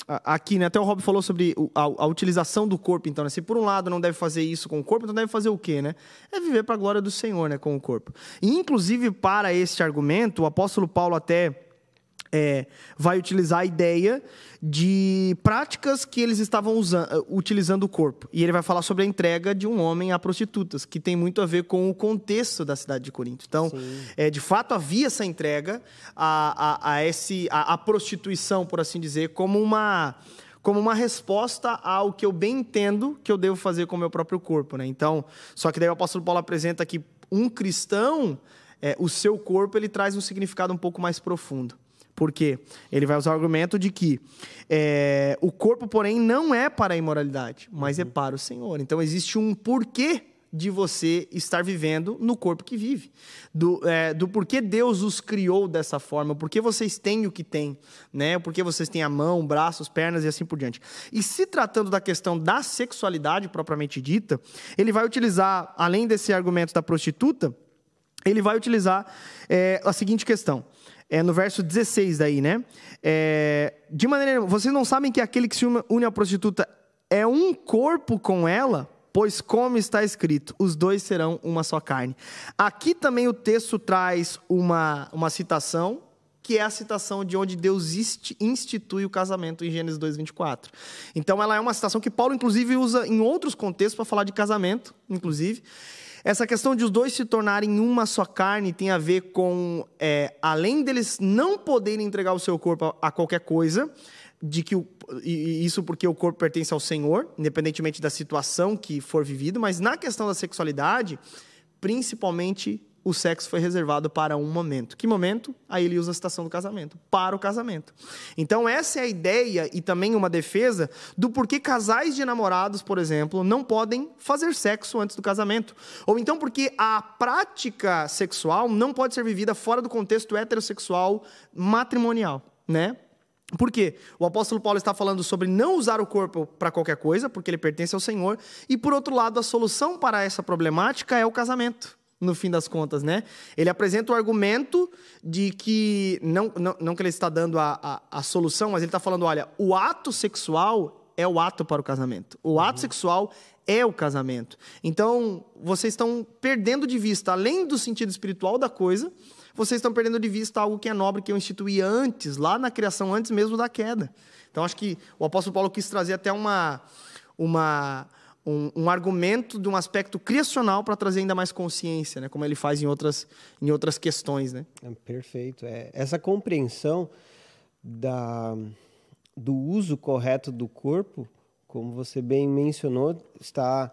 [SPEAKER 1] aqui, né? Até o Rob falou sobre a, a, utilização do corpo, então, né? Se por um lado não deve fazer isso com o corpo, então deve fazer o quê, né? É viver para a glória do Senhor, né? Com o corpo. E, inclusive, para este argumento, o apóstolo Paulo até é, vai utilizar a ideia de práticas que eles estavam usando, utilizando o corpo. E ele vai falar sobre a entrega de um homem a prostitutas, que tem muito a ver com o contexto da cidade de Corinto. Então, é, de fato, havia essa entrega a, a, a, esse, a, a prostituição, por assim dizer, como uma como uma resposta ao que eu bem entendo que eu devo fazer com o meu próprio corpo, né? Então, só que daí o apóstolo Paulo apresenta que um cristão, é, o seu corpo, ele traz um significado um pouco mais profundo. Porque ele vai usar o argumento de que é, o corpo, porém, não é para a imoralidade, mas é para o Senhor. Então existe um porquê de você estar vivendo no corpo que vive. Do, é, do porquê Deus os criou dessa forma, porquê vocês têm o que têm, né? Porquê vocês têm a mão, braços, pernas e assim por diante. E se tratando da questão da sexualidade propriamente dita, ele vai utilizar, além desse argumento da prostituta, ele vai utilizar é, a seguinte questão é, no verso 16 daí, né? É, de maneira, vocês não sabem que aquele que se une à prostituta é um corpo com ela? Pois como está escrito, os dois serão uma só carne. Aqui também o texto traz uma, uma citação, que é a citação de onde Deus institui o casamento em Gênesis 2:24. Então ela é uma citação que Paulo inclusive usa em outros contextos para falar de casamento, inclusive. Essa questão de os dois se tornarem uma só carne tem a ver com, é, além deles não poderem entregar o seu corpo a, a qualquer coisa, de que o, isso porque o corpo pertence ao Senhor, independentemente da situação que for vivido, mas na questão da sexualidade, principalmente o sexo foi reservado para um momento. Que momento? Aí ele usa a citação do casamento, para o casamento. Então, essa é a ideia e também uma defesa do porquê casais de namorados, por exemplo, não podem fazer sexo antes do casamento. Ou então porque a prática sexual não pode ser vivida fora do contexto heterossexual matrimonial, né? Por quê? O apóstolo Paulo está falando sobre não usar o corpo para qualquer coisa, porque ele pertence ao Senhor, e por outro lado, a solução para essa problemática é o casamento no fim das contas, né? Ele apresenta o argumento de que, não, não, não que ele está dando a, a, a solução, mas ele está falando, olha, o ato sexual é o ato para o casamento. O ato uhum. sexual é o casamento. Então, vocês estão perdendo de vista, além do sentido espiritual da coisa, vocês estão perdendo de vista algo que é nobre, que eu instituí antes, lá na criação, antes mesmo da queda. Então, acho que o apóstolo Paulo quis trazer até uma... uma um, um, argumento de um aspecto criacional para trazer ainda mais consciência, né? como ele faz em outras, em outras questões. Né?
[SPEAKER 2] É, perfeito. É, essa compreensão da, do uso correto do corpo, como você bem mencionou, está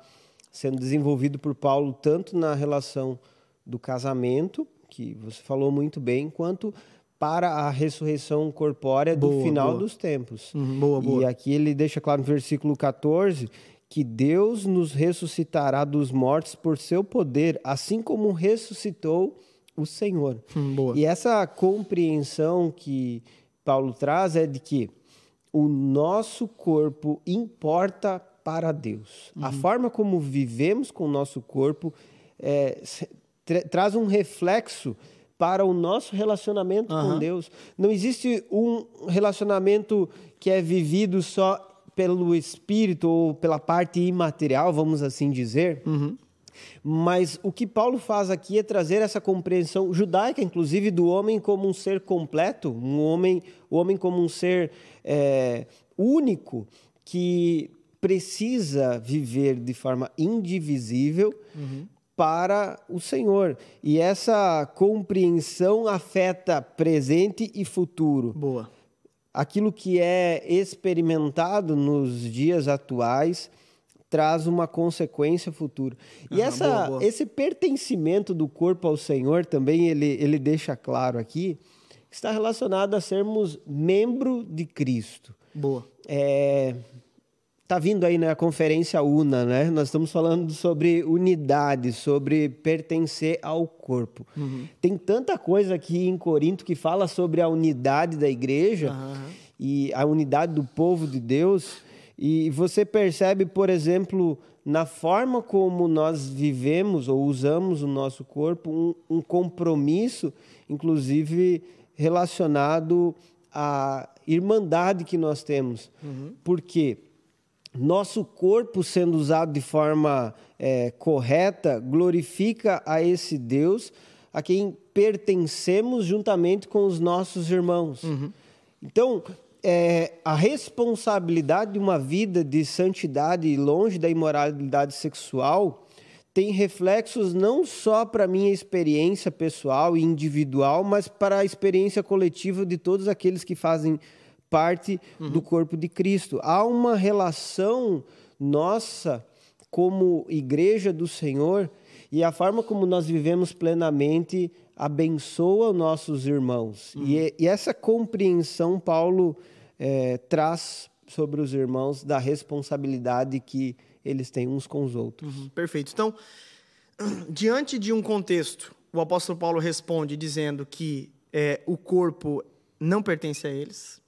[SPEAKER 2] sendo desenvolvido por Paulo tanto na relação do casamento, que você falou muito bem, quanto para a ressurreição corpórea do
[SPEAKER 1] Boa,
[SPEAKER 2] final
[SPEAKER 1] boa.
[SPEAKER 2] dos tempos.
[SPEAKER 1] Uhum, boa, boa.
[SPEAKER 2] E aqui ele deixa claro no versículo 14 que Deus nos ressuscitará dos mortos por seu poder, assim como ressuscitou o Senhor.
[SPEAKER 1] Hum, boa.
[SPEAKER 2] E essa compreensão que Paulo traz é de que o nosso corpo importa para Deus. A forma como vivemos com o nosso corpo é, tra- traz um reflexo para o nosso relacionamento com
[SPEAKER 1] Aham.
[SPEAKER 2] Deus. Não existe um relacionamento que é vivido só pelo espírito ou pela parte imaterial, vamos assim dizer. Mas o que Paulo faz aqui é trazer essa compreensão judaica, inclusive, do homem como um ser completo, um homem, o homem como um ser é, único que precisa viver de forma indivisível para o Senhor. E essa compreensão afeta presente e futuro
[SPEAKER 1] Boa.
[SPEAKER 2] Aquilo que é experimentado nos dias atuais traz uma consequência futura. E
[SPEAKER 1] Aham,
[SPEAKER 2] essa,
[SPEAKER 1] boa, boa.
[SPEAKER 2] esse pertencimento do corpo ao Senhor também ele, ele deixa claro aqui está relacionado a sermos membro de Cristo.
[SPEAKER 1] Boa.
[SPEAKER 2] É, tá vindo aí na conferência UNA, né? Nós estamos falando sobre unidade, sobre pertencer ao corpo. Tem tanta coisa aqui em Corinto que fala sobre a unidade da igreja
[SPEAKER 1] Aham.
[SPEAKER 2] e a unidade do povo de Deus. E você percebe, por exemplo, na forma como nós vivemos ou usamos o nosso corpo, um, um compromisso, inclusive relacionado à irmandade que nós temos. Porque nosso corpo sendo usado de forma eh, correta glorifica a esse Deus a quem pertencemos juntamente com os nossos irmãos. Então, é, a responsabilidade de uma vida de santidade longe da imoralidade sexual tem reflexos não só para a minha experiência pessoal e individual, mas para a experiência coletiva de todos aqueles que fazem parte do corpo de Cristo. Há uma relação nossa como igreja do Senhor e a forma como nós vivemos plenamente abençoa nossos irmãos. E, e essa compreensão Paulo eh, traz sobre os irmãos da responsabilidade que eles têm uns com os outros.
[SPEAKER 1] Uhum, Perfeito. Então, *clears throat* diante de um contexto, o apóstolo Paulo responde dizendo que é, o corpo não pertence a eles.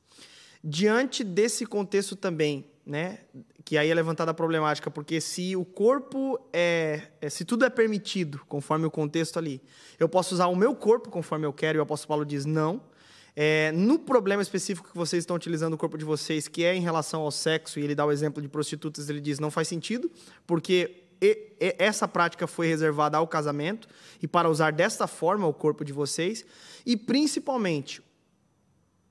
[SPEAKER 1] Diante desse contexto também, né, que aí é levantada a problemática, porque se o corpo é, é- se tudo é permitido, conforme o contexto ali, eu posso usar o meu corpo conforme eu quero, e o apóstolo Paulo diz não. É, no problema específico que vocês estão utilizando o corpo de vocês, que é em relação ao sexo, e ele dá o exemplo de prostitutas, ele diz não faz sentido, porque essa prática foi reservada ao casamento e para usar desta forma o corpo de vocês, e principalmente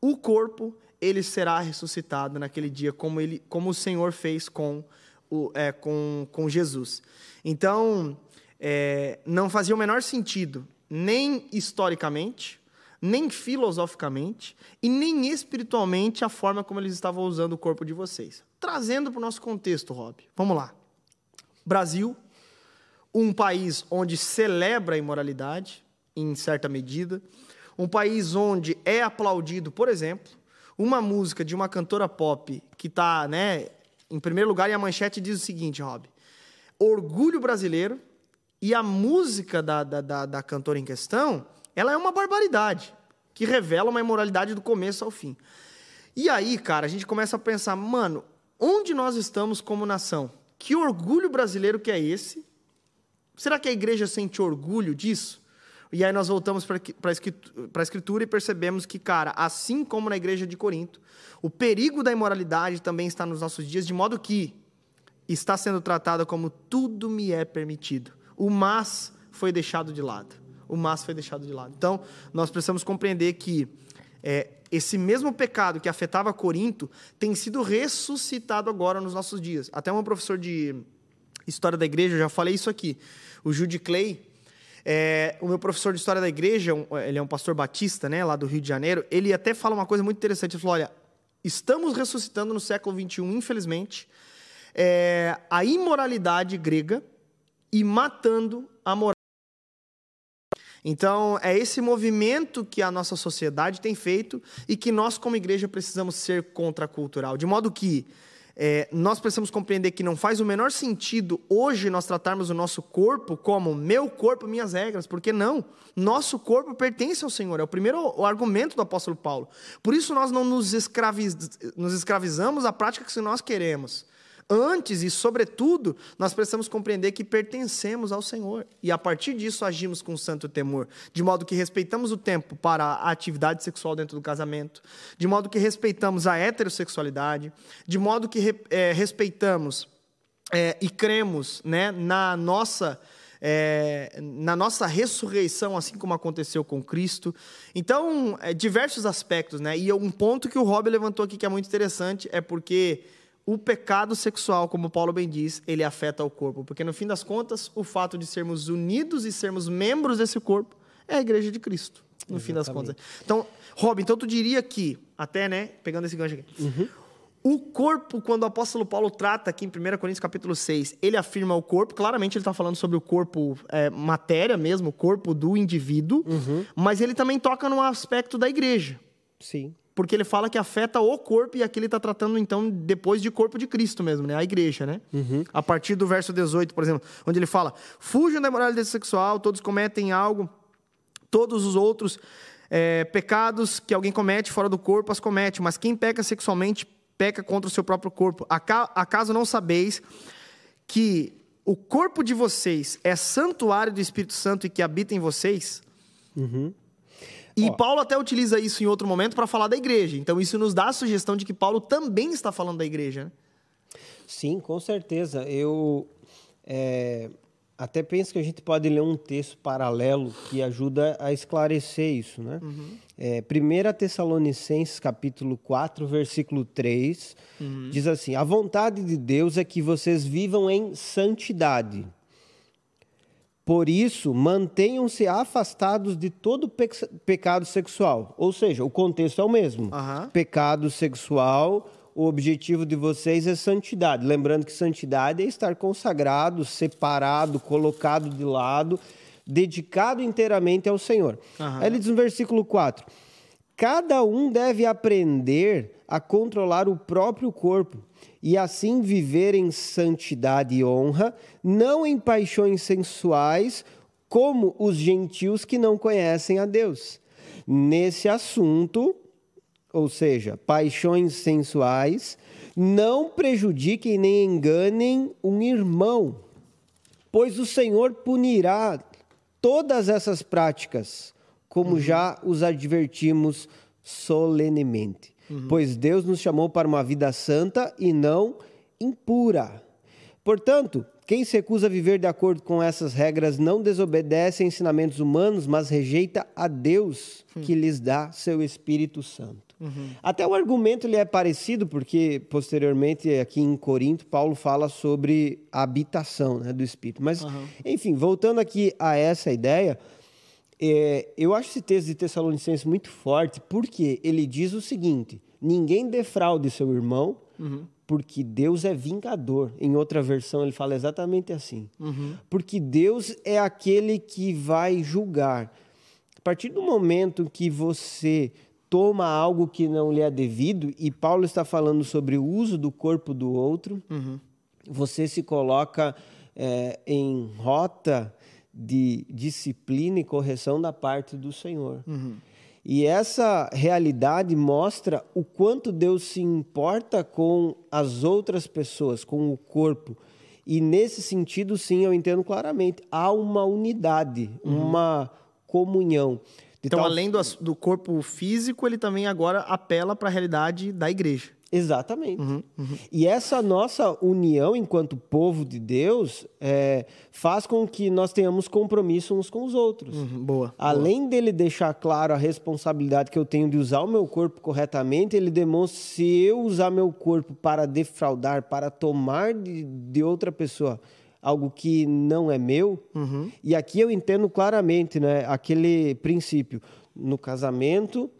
[SPEAKER 1] o corpo ele será ressuscitado naquele dia, como, ele, como o Senhor fez com, o, é, com, com Jesus. Então, é, não fazia o menor sentido, nem historicamente, nem filosoficamente e nem espiritualmente, a forma como eles estavam usando o corpo de vocês. Trazendo para o nosso contexto, Rob. Vamos lá. Brasil, um país onde celebra a imoralidade, em certa medida, um país onde é aplaudido, por exemplo, uma música de uma cantora pop que está, né, em primeiro lugar, e a manchete diz o seguinte, Rob: Orgulho brasileiro, e a música da, da, da, da cantora em questão, ela é uma barbaridade, que revela uma imoralidade do começo ao fim. E aí, cara, a gente começa a pensar, mano, onde nós estamos como nação? Que orgulho brasileiro que é esse? Será que a igreja sente orgulho disso? E aí nós voltamos para a escritura e percebemos que, cara, assim como na igreja de Corinto, o perigo da imoralidade também está nos nossos dias, de modo que está sendo tratada como tudo me é permitido. O mas foi deixado de lado. O mas foi deixado de lado. Então, nós precisamos compreender que é, esse mesmo pecado que afetava Corinto tem sido ressuscitado agora nos nossos dias. Até um professor de história da igreja, eu já falei isso aqui, o Jude Clay, é, o meu professor de história da igreja, um- ele é um pastor batista, né, lá do Rio de Janeiro, ele até fala uma coisa muito interessante. Ele falou: olha, estamos ressuscitando no século XXI, infelizmente, é, a imoralidade grega e matando a moral. Então, é esse movimento que a nossa sociedade tem feito e que nós, como igreja, precisamos ser contracultural. De modo que é, nós precisamos compreender que não faz o menor sentido hoje nós tratarmos o nosso corpo como meu corpo, minhas regras, porque não. Nosso corpo pertence ao Senhor, é o primeiro argumento do apóstolo Paulo. Por isso nós não nos, escraviz, nos escravizamos à prática que nós queremos. Antes e, sobretudo, nós precisamos compreender que pertencemos ao Senhor. E a partir disso agimos com santo temor. De modo que respeitamos o tempo para a atividade sexual dentro do casamento. De modo que respeitamos a heterossexualidade. De modo que é, respeitamos é, e cremos né, na nossa. É, na nossa ressurreição, assim como aconteceu com Cristo. Então, diversos aspectos, né? E um ponto que o Rob levantou aqui que é muito interessante é porque o pecado sexual, como Paulo bem diz, ele afeta o corpo, porque no fim das contas, o fato de sermos unidos e sermos membros desse corpo é a igreja de Cristo, no Exatamente. fim das contas. Então, Robin, então tu diria que, até, né, pegando esse gancho aqui, uhum. o corpo, quando o apóstolo Paulo trata aqui em 1 Coríntios capítulo 6, ele afirma o corpo, claramente ele está falando sobre o corpo, é, matéria mesmo, o corpo do indivíduo, uhum. mas ele também toca no aspecto da igreja.
[SPEAKER 2] Sim
[SPEAKER 1] porque ele fala que afeta o corpo e aqui ele está tratando então depois de corpo de Cristo mesmo, né? A igreja, né? Uhum. A partir do verso 18, por exemplo, onde ele fala: fujam da imoralidade sexual, todos cometem algo, todos os outros é, pecados que alguém comete fora do corpo as comete, mas quem peca sexualmente peca contra o seu próprio corpo. Acaso não sabeis que o corpo de vocês é santuário do Espírito Santo e que habita em vocês? Uhum. E Ó. Paulo até utiliza isso em outro momento para falar da igreja. Então isso nos dá a sugestão de que Paulo também está falando da igreja. Né?
[SPEAKER 2] Sim, com certeza. Eu é, até penso que a gente pode ler um texto paralelo que ajuda a esclarecer isso. Né? Uhum. É, 1 Tessalonicenses capítulo 4, versículo 3, uhum. diz assim, a vontade de Deus é que vocês vivam em santidade por isso, mantenham-se afastados de todo pe pecado sexual. Ou seja, o contexto é o mesmo. Uhum. Pecado sexual, o objetivo de vocês é santidade. Lembrando que santidade é estar consagrado, separado, colocado de lado, dedicado inteiramente ao Senhor. Uhum. Aí ele diz no versículo 4: Cada um deve aprender a controlar o próprio corpo e assim viver em santidade e honra, não em paixões sensuais, como os gentios que não conhecem a Deus. Nesse assunto, ou seja, paixões sensuais, não prejudiquem nem enganem um irmão, pois o Senhor punirá todas essas práticas, como uhum. já os advertimos solenemente uhum. pois Deus nos chamou para uma vida santa e não impura. Portanto, quem se recusa a viver de acordo com essas regras não desobedece a ensinamentos humanos, mas rejeita a Deus uhum. que lhes dá seu Espírito Santo. Uhum. Até o argumento ele é parecido, porque posteriormente, aqui em Corinto, Paulo fala sobre a habitação né, do Espírito. Mas, uhum. enfim, voltando aqui a essa ideia, é, eu acho esse texto de Tessalonicenses muito forte, porque ele diz o seguinte: ninguém defraude seu irmão, uhum. porque Deus é vingador. Em outra versão, ele fala exatamente assim: uhum. porque Deus é aquele que vai julgar. A partir do momento que você toma algo que não lhe é devido, e Paulo está falando sobre o uso do corpo do outro, uhum. você se coloca é, em rota de disciplina e correção da parte do Senhor. Uhum. E essa realidade mostra o quanto Deus se importa com as outras pessoas, com o corpo. E nesse sentido, sim, eu entendo claramente, há uma unidade, uhum. uma comunhão.
[SPEAKER 1] então, tal... além do, do corpo físico, ele também agora apela para a realidade da igreja.
[SPEAKER 2] Exatamente. Uhum, uhum. E essa nossa união enquanto povo de Deus é, faz com que nós tenhamos compromisso uns com os outros.
[SPEAKER 1] Uhum, boa.
[SPEAKER 2] Além boa. dele deixar claro a responsabilidade que eu tenho de usar o meu corpo corretamente, ele demonstra se eu usar meu corpo para defraudar, para tomar de, de outra pessoa algo que não é meu. Uhum. E aqui eu entendo claramente, né, aquele princípio no casamento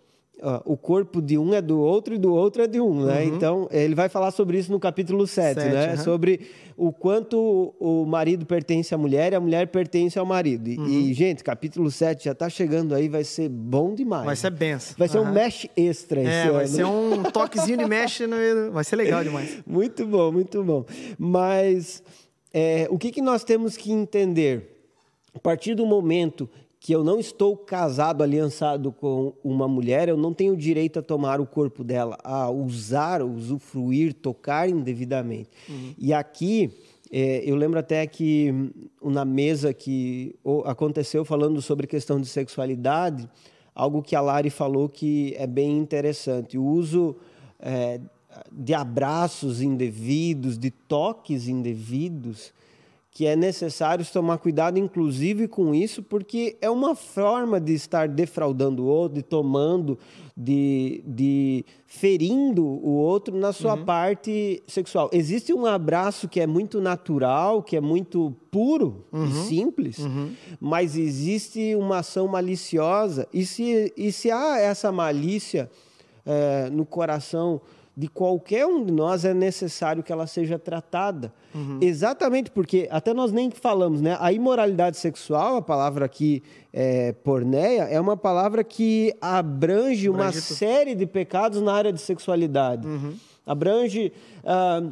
[SPEAKER 2] o corpo de um é do outro e do outro é de um, né? Uhum. Então, ele vai falar sobre isso no capítulo 7, 7 né? Uhum. Sobre o quanto o marido pertence à mulher e a mulher pertence ao marido. E, uhum. e gente, capítulo 7 já está chegando aí, vai ser bom demais.
[SPEAKER 1] Vai ser benção.
[SPEAKER 2] Vai ser um mesh extra
[SPEAKER 1] é, vai ser um toquezinho de mesh, no... vai ser legal demais. *laughs*
[SPEAKER 2] muito bom, muito bom. Mas é, o que, que nós temos que entender? A partir do momento que eu não estou casado, aliançado com uma mulher, eu não tenho direito a tomar o corpo dela, a usar, usufruir, tocar indevidamente. Uhum. E aqui, é, eu lembro até que na mesa que aconteceu falando sobre questão de sexualidade, algo que a Lari falou que é bem interessante. O uso é, de abraços indevidos, de toques indevidos, que é necessário tomar cuidado, inclusive, com isso, porque é uma forma de estar defraudando o outro, de tomando, de, de ferindo o outro na sua uhum. parte sexual. Existe um abraço que é muito natural, que é muito puro uhum. e simples, uhum. mas existe uma ação maliciosa. E se, e se há essa malícia é, no coração de qualquer um de nós é necessário que ela seja tratada. Uhum. Exatamente porque, até nós nem falamos, né? A imoralidade sexual, a palavra aqui é, porneia, é uma palavra que abrange uma série de pecados na área de sexualidade. Uhum. Abrange ah,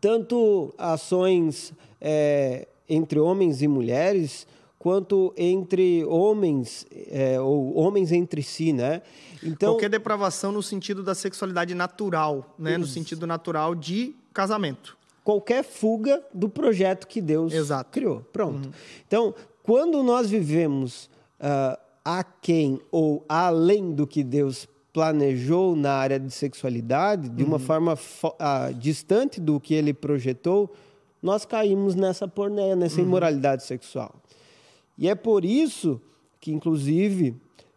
[SPEAKER 2] tanto ações é, entre homens e mulheres, quanto entre homens, é, ou homens entre si, né?
[SPEAKER 1] Então, Qualquer depravação no sentido da sexualidade natural, né? Isso. No sentido natural de casamento.
[SPEAKER 2] Qualquer fuga do projeto que Deus Exato. criou. Pronto. Uhum. Então, quando nós vivemos uh, aquém ou além do que Deus planejou na área de sexualidade, de uma uhum. forma uh, distante do que ele projetou, nós caímos nessa porneia, nessa uhum. imoralidade sexual. E é por isso que, inclusive,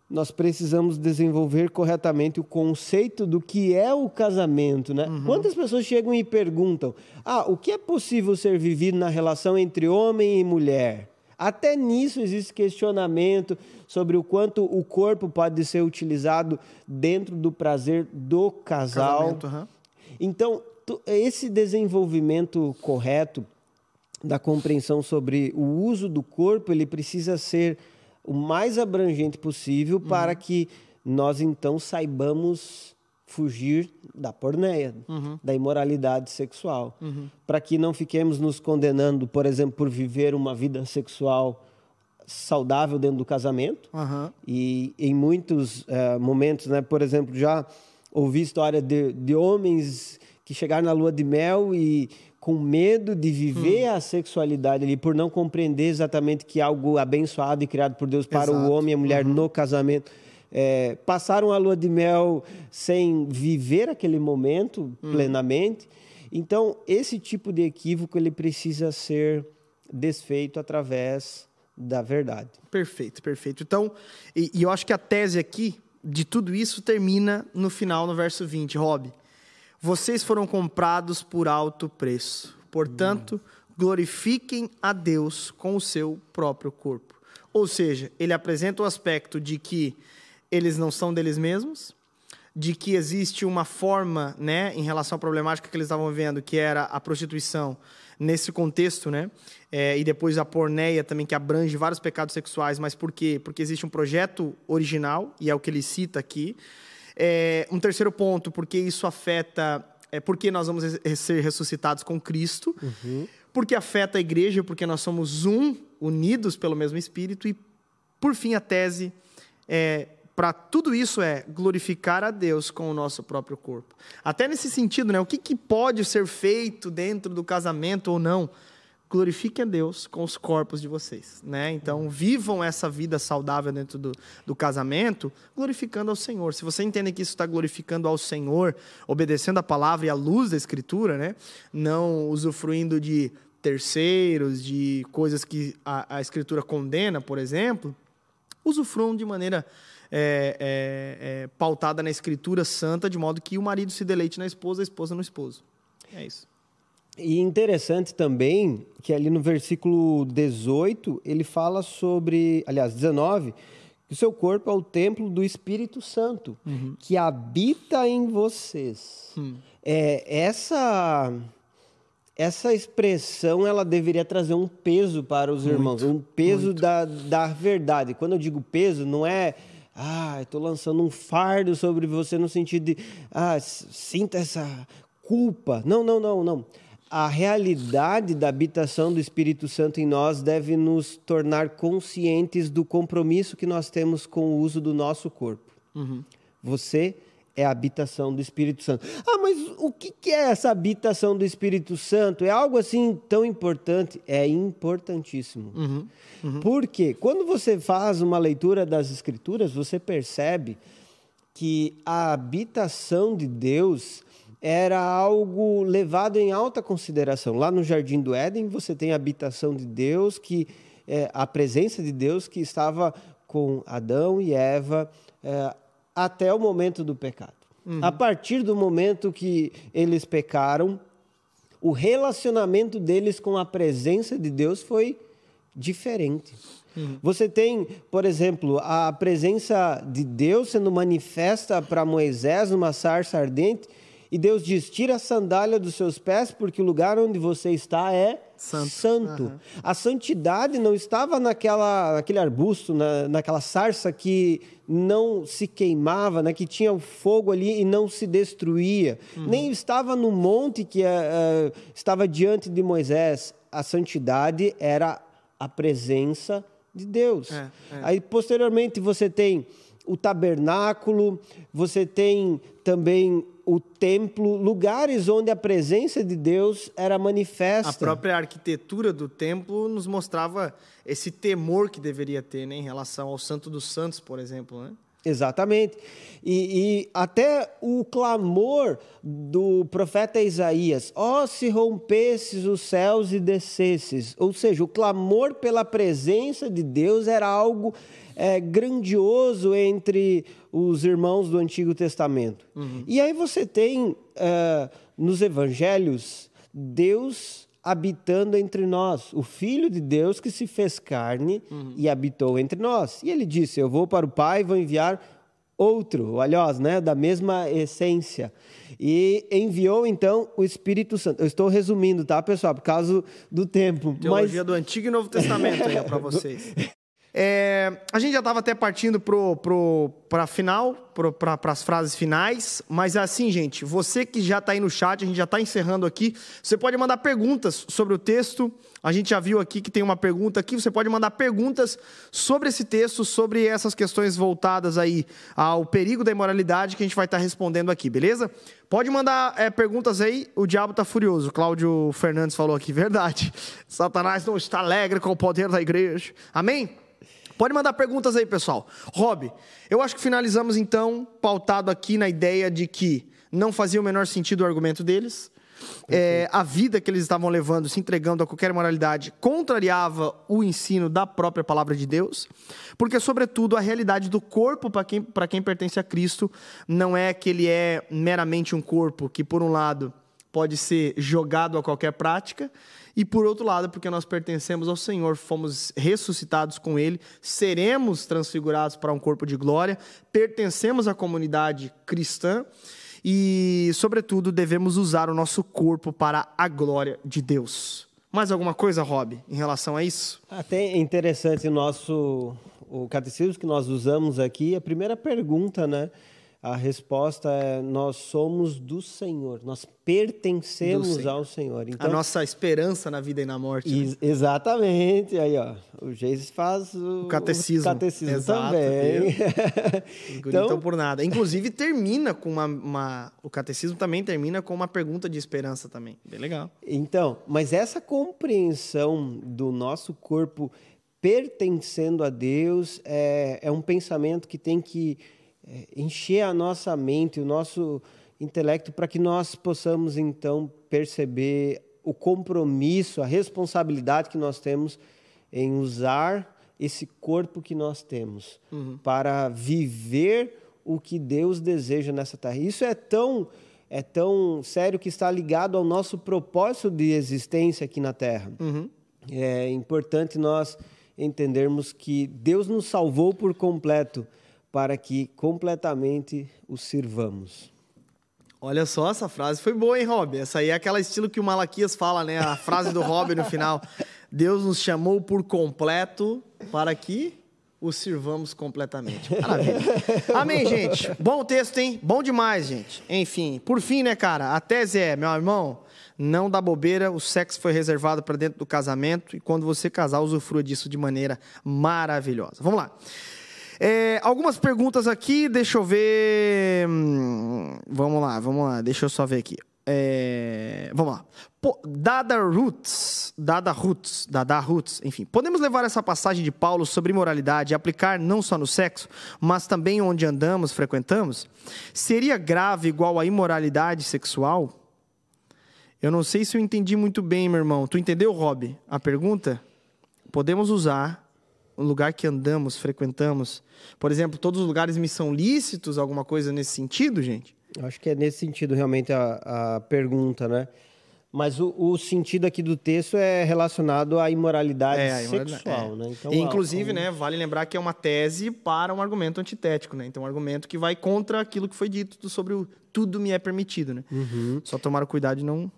[SPEAKER 2] nós precisamos desenvolver corretamente o conceito do que é o casamento, né? Uhum. Quantas pessoas chegam e perguntam: "Ah, o que é possível ser vivido na relação entre homem e mulher?" Até nisso existe questionamento sobre o quanto o corpo pode ser utilizado dentro do prazer do casal. Uhum. Então, esse desenvolvimento correto da compreensão sobre o uso do corpo, ele precisa ser o mais abrangente possível uhum. para que nós então saibamos fugir da porneia, uhum. da imoralidade sexual, uhum. para que não fiquemos nos condenando, por exemplo, por viver uma vida sexual saudável dentro do casamento. E em muitos uh, momentos, né, por exemplo, já ouvi história de, de homens que chegaram na lua de mel e com medo de viver hum. a sexualidade ali, por não compreender exatamente que algo abençoado e criado por Deus para Exato. o homem e a mulher uhum. no casamento. É, passaram a lua de mel sem viver aquele momento hum. plenamente. Então, esse tipo de equívoco ele precisa ser desfeito através da verdade.
[SPEAKER 1] Perfeito, perfeito. Então, e, e eu acho que a tese aqui de tudo isso termina no final, no verso 20, Rob. Vocês foram comprados por alto preço. Portanto, glorifiquem a Deus com o seu próprio corpo. Ou seja, ele apresenta o aspecto de que eles não são deles mesmos, de que existe uma forma, né, em relação à problemática que eles estavam vivendo, que era a prostituição nesse contexto, né, é, e depois a porneia também que abrange vários pecados sexuais, mas por quê? Porque existe um projeto original e é o que ele cita aqui, é, um terceiro ponto, porque isso afeta. É porque nós vamos ser ressuscitados com Cristo, uhum. porque afeta a igreja, porque nós somos um, unidos pelo mesmo Espírito, e por fim a tese é, para tudo isso é glorificar a Deus com o nosso próprio corpo. Até nesse sentido, né? O que, que pode ser feito dentro do casamento ou não? Glorifiquem a Deus com os corpos de vocês, né? Então, vivam essa vida saudável dentro do, do casamento, glorificando ao Senhor. Se você entende que isso está glorificando ao Senhor, obedecendo a palavra e a luz da Escritura, né? Não usufruindo de terceiros, de coisas que a, a Escritura condena, por exemplo, usufruam de maneira é, é, é, pautada na Escritura Santa, de modo que o marido se deleite na esposa, a esposa no esposo. É isso.
[SPEAKER 2] E interessante também que ali no versículo 18 ele fala sobre, aliás, 19, O seu corpo é o templo do Espírito Santo, uhum. que habita em vocês. Hum. É, essa essa expressão ela deveria trazer um peso para os muito, irmãos, um peso da, da verdade. Quando eu digo peso, não é ah, estou lançando um fardo sobre você no sentido de ah, sinta essa culpa. Não, não, não, não. A realidade da habitação do Espírito Santo em nós deve nos tornar conscientes do compromisso que nós temos com o uso do nosso corpo. Uhum. Você é a habitação do Espírito Santo. Ah, mas o que é essa habitação do Espírito Santo? É algo assim tão importante? É importantíssimo. Uhum, uhum. Porque quando você faz uma leitura das Escrituras, você percebe que a habitação de Deus era algo levado em alta consideração. Lá no Jardim do Éden, você tem a habitação de Deus, que é, a presença de Deus que estava com Adão e Eva. É, até o momento do pecado. Uhum. A partir do momento que eles pecaram, o relacionamento deles com a presença de Deus foi diferente. Uhum. Você tem, por exemplo, a presença de Deus sendo manifesta para Moisés numa sarça ardente e Deus diz: tira a sandália dos seus pés, porque o lugar onde você está é santo. santo. Uhum. A santidade não estava naquela, naquele arbusto, na, naquela sarça que não se queimava, né, que tinha o fogo ali e não se destruía. Uhum. Nem estava no monte que uh, estava diante de Moisés. A santidade era a presença de Deus. É, é. Aí, posteriormente, você tem o tabernáculo, você tem também o templo, lugares onde a presença de Deus era manifesta.
[SPEAKER 1] A própria arquitetura do templo nos mostrava esse temor que deveria ter né, em relação ao Santo dos Santos, por exemplo. Né?
[SPEAKER 2] Exatamente. E, e, até o clamor do profeta Isaías: ó, oh, se rompesses os céus e descesses. Ou seja, o clamor pela presença de Deus era algo é, grandioso entre os irmãos do Antigo Testamento. Uhum. E aí você tem é, nos evangelhos Deus habitando entre nós, o Filho de Deus que se fez carne uhum. e habitou entre nós. E ele disse: Eu vou para o Pai e vou enviar outro, aliás, né, da mesma essência. E enviou então o Espírito Santo. Eu estou resumindo, tá, pessoal, por causa do tempo.
[SPEAKER 1] Teologia mas... do Antigo e Novo Testamento aí para *laughs* vocês. É, a gente já estava até partindo para pro, a final, para as frases finais, mas assim, gente, você que já está aí no chat, a gente já está encerrando aqui, você pode mandar perguntas sobre o texto. A gente já viu aqui que tem uma pergunta aqui, você pode mandar perguntas sobre esse texto, sobre essas questões voltadas aí ao perigo da imoralidade que a gente vai estar tá respondendo aqui, beleza? Pode mandar é, perguntas aí, o diabo está furioso. Cláudio Fernandes falou aqui, *laughs* verdade. Satanás não está alegre com o poder da igreja. Amém? Pode mandar perguntas aí, pessoal. Rob, eu acho que finalizamos então, pautado aqui na ideia de que não fazia o menor sentido o argumento deles. É, a vida que eles estavam levando, se entregando a qualquer moralidade, contrariava o ensino da própria palavra de Deus, porque, sobretudo, a realidade do corpo para quem, quem pertence a Cristo não é que ele é meramente um corpo que, por um lado, pode ser jogado a qualquer prática, e por outro lado, porque nós pertencemos ao Senhor, fomos ressuscitados com Ele, seremos transfigurados para um corpo de glória, pertencemos à comunidade cristã e, sobretudo, devemos usar o nosso corpo para a glória de Deus. Mais alguma coisa, Rob, em relação a isso?
[SPEAKER 2] Até interessante o nosso o catecismo que nós usamos aqui, a primeira pergunta, né? A resposta é: nós somos do Senhor, nós pertencemos Senhor. ao Senhor.
[SPEAKER 1] Então, a nossa esperança na vida e na morte.
[SPEAKER 2] Né? Exatamente. Aí, ó, o Geis faz o,
[SPEAKER 1] o catecismo,
[SPEAKER 2] o catecismo Exato, também. *laughs*
[SPEAKER 1] então, por nada. Inclusive, termina com uma, uma, O catecismo também termina com uma pergunta de esperança também. Bem legal.
[SPEAKER 2] Então, mas essa compreensão do nosso corpo pertencendo a Deus é, é um pensamento que tem que encher a nossa mente, o nosso intelecto, para que nós possamos então perceber o compromisso, a responsabilidade que nós temos em usar esse corpo que nós temos uhum. para viver o que Deus deseja nessa terra. Isso é tão é tão sério que está ligado ao nosso propósito de existência aqui na Terra. Uhum. É importante nós entendermos que Deus nos salvou por completo para que completamente o sirvamos.
[SPEAKER 1] Olha só, essa frase foi boa, hein, Rob? Essa aí é aquela estilo que o Malaquias fala, né? A frase do Rob no final. *laughs* Deus nos chamou por completo para que o sirvamos completamente. Maravilha. *laughs* Amém, gente. Bom texto, hein? Bom demais, gente. Enfim, por fim, né, cara? A tese é, meu irmão, não dá bobeira, o sexo foi reservado para dentro do casamento e quando você casar, usufrua disso de maneira maravilhosa. Vamos lá. É, algumas perguntas aqui, deixa eu ver. Hum, vamos lá, vamos lá, deixa eu só ver aqui. É, vamos lá. Pô, dada Roots, Dada Roots, Dada Roots, enfim. Podemos levar essa passagem de Paulo sobre moralidade e aplicar não só no sexo, mas também onde andamos, frequentamos? Seria grave igual a imoralidade sexual? Eu não sei se eu entendi muito bem, meu irmão. Tu entendeu, Rob? A pergunta? Podemos usar o lugar que andamos, frequentamos. Por exemplo, todos os lugares me são lícitos, alguma coisa nesse sentido, gente?
[SPEAKER 2] Acho que é nesse sentido realmente a, a pergunta, né? Mas o, o, sentido aqui do texto é relacionado à imoralidade, é, sexual,
[SPEAKER 1] é.
[SPEAKER 2] né?
[SPEAKER 1] Então, inclusive, a, né, vale lembrar que é uma tese para um argumento antitético, né? Então, um argumento que vai contra aquilo que foi dito sobre o tudo me é permitido, né? Uhum. Só tomar cuidado de não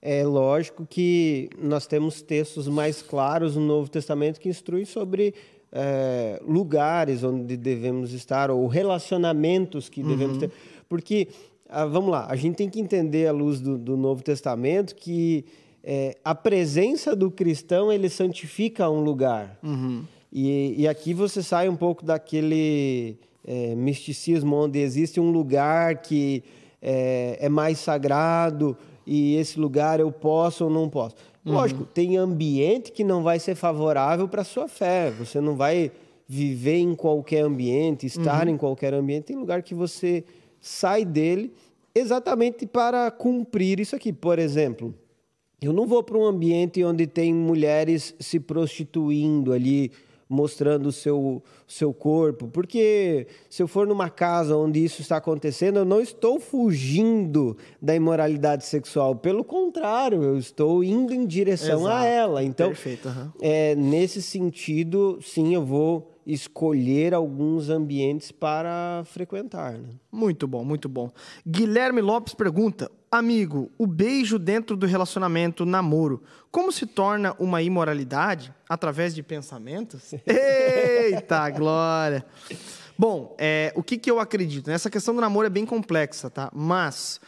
[SPEAKER 2] é lógico que nós temos textos mais claros no Novo Testamento que instruem sobre é, lugares onde devemos estar ou relacionamentos que devemos uhum. ter. Porque, ah, vamos lá, a gente tem que entender à luz do, do Novo Testamento que é, a presença do cristão ele santifica um lugar. Uhum. E, e, aqui você sai um pouco daquele é, misticismo onde existe um lugar que é, é mais sagrado e esse lugar eu posso ou não posso. Uhum. Lógico, tem ambiente que não vai ser favorável para a sua fé. Você não vai viver em qualquer ambiente, estar uhum. em qualquer ambiente. Tem lugar que você sai dele exatamente para cumprir isso aqui. Por exemplo, eu não vou para um ambiente onde tem mulheres se prostituindo ali mostrando o seu, seu corpo. Porque se eu for numa casa onde isso está acontecendo, eu não estou fugindo da imoralidade sexual. Pelo contrário, eu estou indo em direção Exato. a ela. Então,
[SPEAKER 1] Perfeito, uhum.
[SPEAKER 2] é, nesse sentido, sim, eu vou escolher alguns ambientes para frequentar. Né?
[SPEAKER 1] Muito bom, muito bom. Guilherme Lopes pergunta: Amigo, o beijo dentro do relacionamento, namoro, como se torna uma imoralidade? Através de pensamentos? *laughs* Eita, glória! Bom, é, o que, que eu acredito? Essa questão do namoro é bem complexa, tá? Mas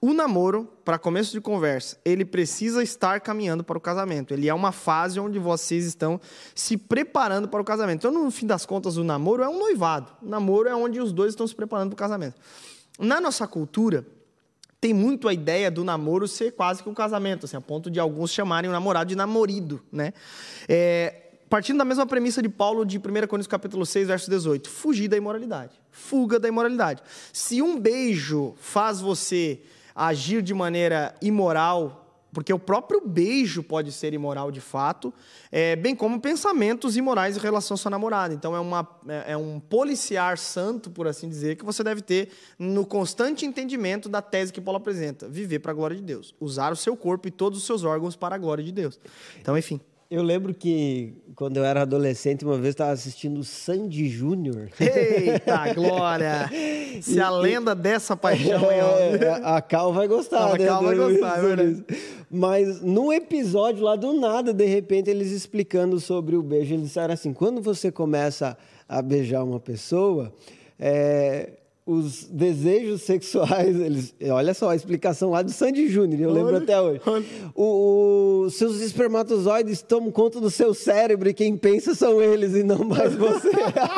[SPEAKER 1] o namoro, para começo de conversa, ele precisa estar caminhando para o casamento. Ele é uma fase onde vocês estão se preparando para o casamento. Então, no fim das contas, o namoro é um noivado. O namoro é onde os dois estão se preparando para o casamento. Na nossa cultura, tem muito a ideia do namoro ser quase que um casamento, assim, a ponto de alguns chamarem o namorado de namorido, né? É, partindo da mesma premissa de Paulo de 1 Coríntios capítulo 6, verso 18, fugir da imoralidade, fuga da imoralidade. Se um beijo faz você agir de maneira imoral, porque o próprio beijo pode ser imoral de fato, é, bem como pensamentos imorais em relação à sua namorada. Então é, uma, é, é um policiar santo, por assim dizer, que você deve ter no constante entendimento da tese que Paulo apresenta: viver para a glória de Deus, usar o seu corpo e todos os seus órgãos para a glória de Deus. Então, enfim.
[SPEAKER 2] Eu lembro que quando eu era adolescente, uma vez estava assistindo Sandy Júnior.
[SPEAKER 1] Eita, *laughs* glória! Se a lenda dessa paixão é,
[SPEAKER 2] é, A Cal vai gostar, a
[SPEAKER 1] né? A Cal vai gostar, é verdade.
[SPEAKER 2] Mas no episódio lá do nada, de repente, eles explicando sobre o beijo, eles disseram assim: quando você começa a beijar uma pessoa, é, os desejos sexuais, eles, olha só a explicação lá do Sandy Júnior, eu lembro olha, até hoje. O, o, seus espermatozoides tomam conta do seu cérebro e quem pensa são eles e não mais você.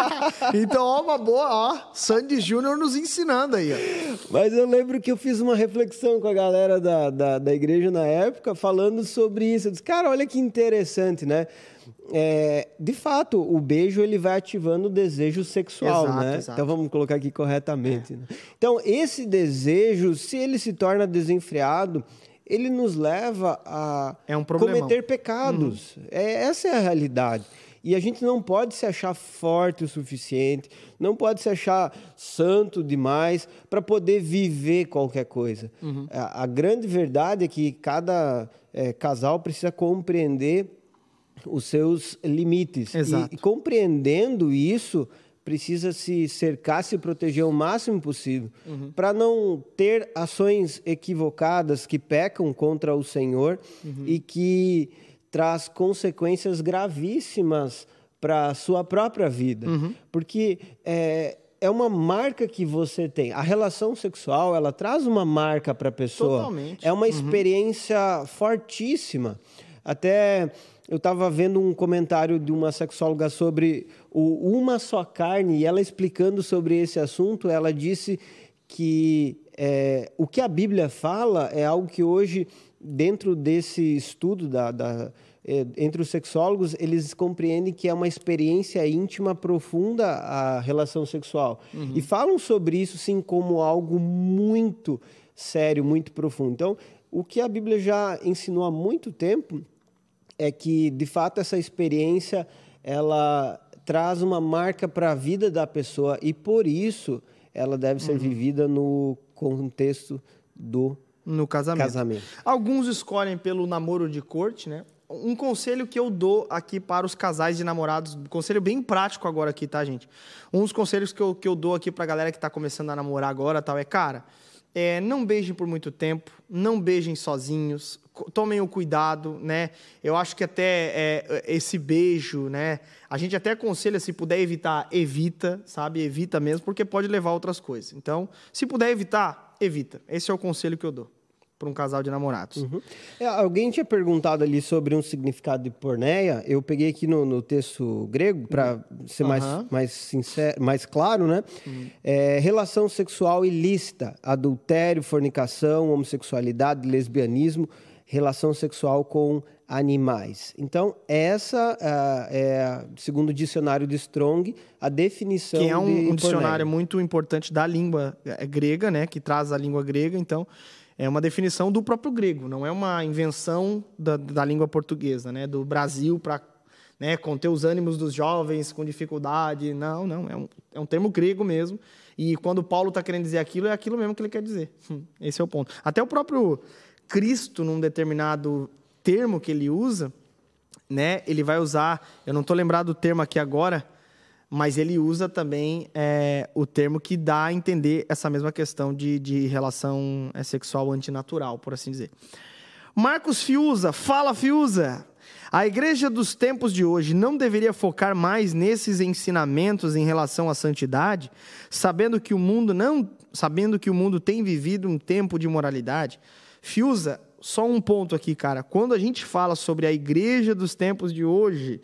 [SPEAKER 2] *laughs*
[SPEAKER 1] então, ó, uma boa, ó, Sandy Júnior nos ensinando aí. Ó.
[SPEAKER 2] Mas eu lembro que eu fiz uma reflexão com a galera da, da, da igreja na época, falando sobre isso. Eu disse, cara, olha que interessante, né? É, de fato, o beijo ele vai ativando o desejo sexual, exato, né? Exato. Então vamos colocar aqui corretamente. É. Né? Então esse desejo, se ele se torna desenfreado, ele nos leva a
[SPEAKER 1] é um
[SPEAKER 2] cometer pecados. Uhum. É, essa é a realidade. E a gente não pode se achar forte o suficiente, não pode se achar santo demais para poder viver qualquer coisa. Uhum. A, a, grande verdade é que cada é, casal precisa compreender os seus limites.
[SPEAKER 1] Exato.
[SPEAKER 2] E, e compreendendo isso, precisa se cercar, se proteger o máximo possível, uhum. para não ter ações equivocadas que pecam contra o Senhor uhum. e que traz consequências gravíssimas para a sua própria vida. Uhum. Porque é, é uma marca que você tem. A relação sexual, ela traz uma marca para a pessoa.
[SPEAKER 1] Totalmente.
[SPEAKER 2] É uma uhum. experiência fortíssima. Até eu estava vendo um comentário de uma sexóloga sobre o uma só carne e ela explicando sobre esse assunto, ela disse que é, o que a Bíblia fala é algo que hoje, dentro desse estudo da, da é, entre os sexólogos, eles compreendem que é uma experiência íntima profunda a relação sexual. Uhum. E falam sobre isso, sim, como algo muito sério, muito profundo. Então, o que a Bíblia já ensinou há muito tempo é que, de fato, essa experiência ela traz uma marca para a vida da pessoa e, por isso, ela deve ser uhum. vivida no contexto do
[SPEAKER 1] no casamento.
[SPEAKER 2] casamento.
[SPEAKER 1] Alguns escolhem pelo namoro de corte, né? um conselho que eu dou aqui para os casais de namorados, um conselho bem prático agora aqui, tá, gente? Um dos conselhos que eu, que eu dou aqui para a galera que está começando a namorar agora tal é, cara, é, não beijem por muito tempo, não beijem sozinhos, tomem o cuidado, né? Eu acho que até é, esse beijo, né? A gente até aconselha, se puder evitar, evita, sabe? Evita mesmo, porque pode levar a outras coisas. Então, se puder evitar, evita. Esse é o conselho que eu dou para um casal de namorados.
[SPEAKER 2] Uhum. É, alguém tinha perguntado ali sobre um significado de porneia. Eu peguei aqui no, no texto grego para uhum. ser mais, mais sincero, mais claro, né? Uhum. É, relação sexual ilícita, adultério, fornicação, homossexualidade, lesbianismo, relação sexual com animais. Então, essa uh, é, segundo o dicionário de Strong, a definição
[SPEAKER 1] que é um,
[SPEAKER 2] de
[SPEAKER 1] um dicionário muito importante da língua é, grega, né? Que traz a língua grega. Então, é uma definição do próprio grego, não é uma invenção da, da língua portuguesa, né? do Brasil para né, conter os ânimos dos jovens com dificuldade. Não, não, é um, é um termo grego mesmo. E quando Paulo está querendo dizer aquilo, é aquilo mesmo que ele quer dizer. *laughs* Esse é o ponto. Até o próprio Cristo, num determinado termo que ele usa, né, ele vai usar, eu não estou lembrado do termo aqui agora, mas ele usa também é, o termo que dá a entender essa mesma questão de, de relação é, sexual antinatural, por assim dizer. Marcos Fiuza, fala Fiuza! A igreja dos tempos de hoje não deveria focar mais nesses ensinamentos em relação à santidade, sabendo que o mundo não, sabendo que o mundo tem vivido um tempo de moralidade. Fiuza, só um ponto aqui, cara. Quando a gente fala sobre a igreja dos tempos de hoje,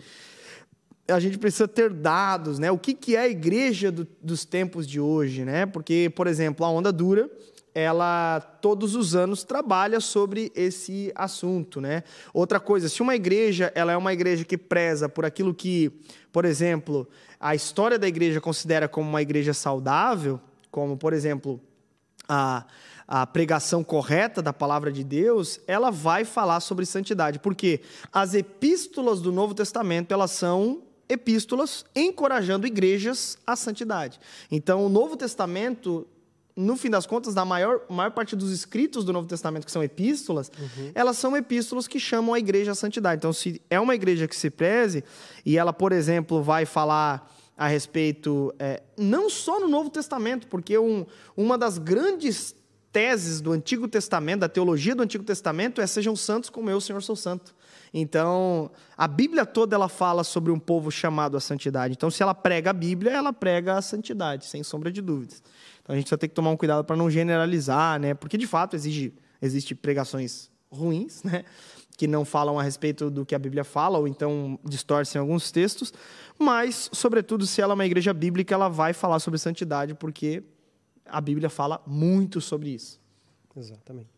[SPEAKER 1] a gente precisa ter dados, né? O que, que é a igreja do, dos tempos de hoje, né? Porque, por exemplo, a Onda Dura, ela todos os anos trabalha sobre esse assunto, né? Outra coisa, se uma igreja, ela é uma igreja que preza por aquilo que, por exemplo, a história da igreja considera como uma igreja saudável, como, por exemplo, a a pregação correta da palavra de Deus, ela vai falar sobre santidade, porque as epístolas do Novo Testamento, elas são epístolas encorajando igrejas à santidade. Então, o Novo Testamento, no fim das contas, na maior, maior parte dos escritos do Novo Testamento, que são epístolas, uhum. elas são epístolas que chamam a igreja à santidade. Então, se é uma igreja que se preze, e ela, por exemplo, vai falar a respeito, é, não só no Novo Testamento, porque um, uma das grandes teses do Antigo Testamento, da teologia do Antigo Testamento, é sejam santos como eu, Senhor, sou santo. Então, a Bíblia toda ela fala sobre um povo chamado à santidade. Então, se ela prega a Bíblia, ela prega a santidade, sem sombra de dúvidas. Então, a gente só tem que tomar um cuidado para não generalizar, né? Porque de fato exige existe pregações ruins, né? Que não falam a respeito do que a Bíblia fala ou então distorcem alguns textos, mas, sobretudo, se ela é uma igreja bíblica, ela vai falar sobre santidade, porque a Bíblia fala muito sobre isso.
[SPEAKER 2] Exatamente.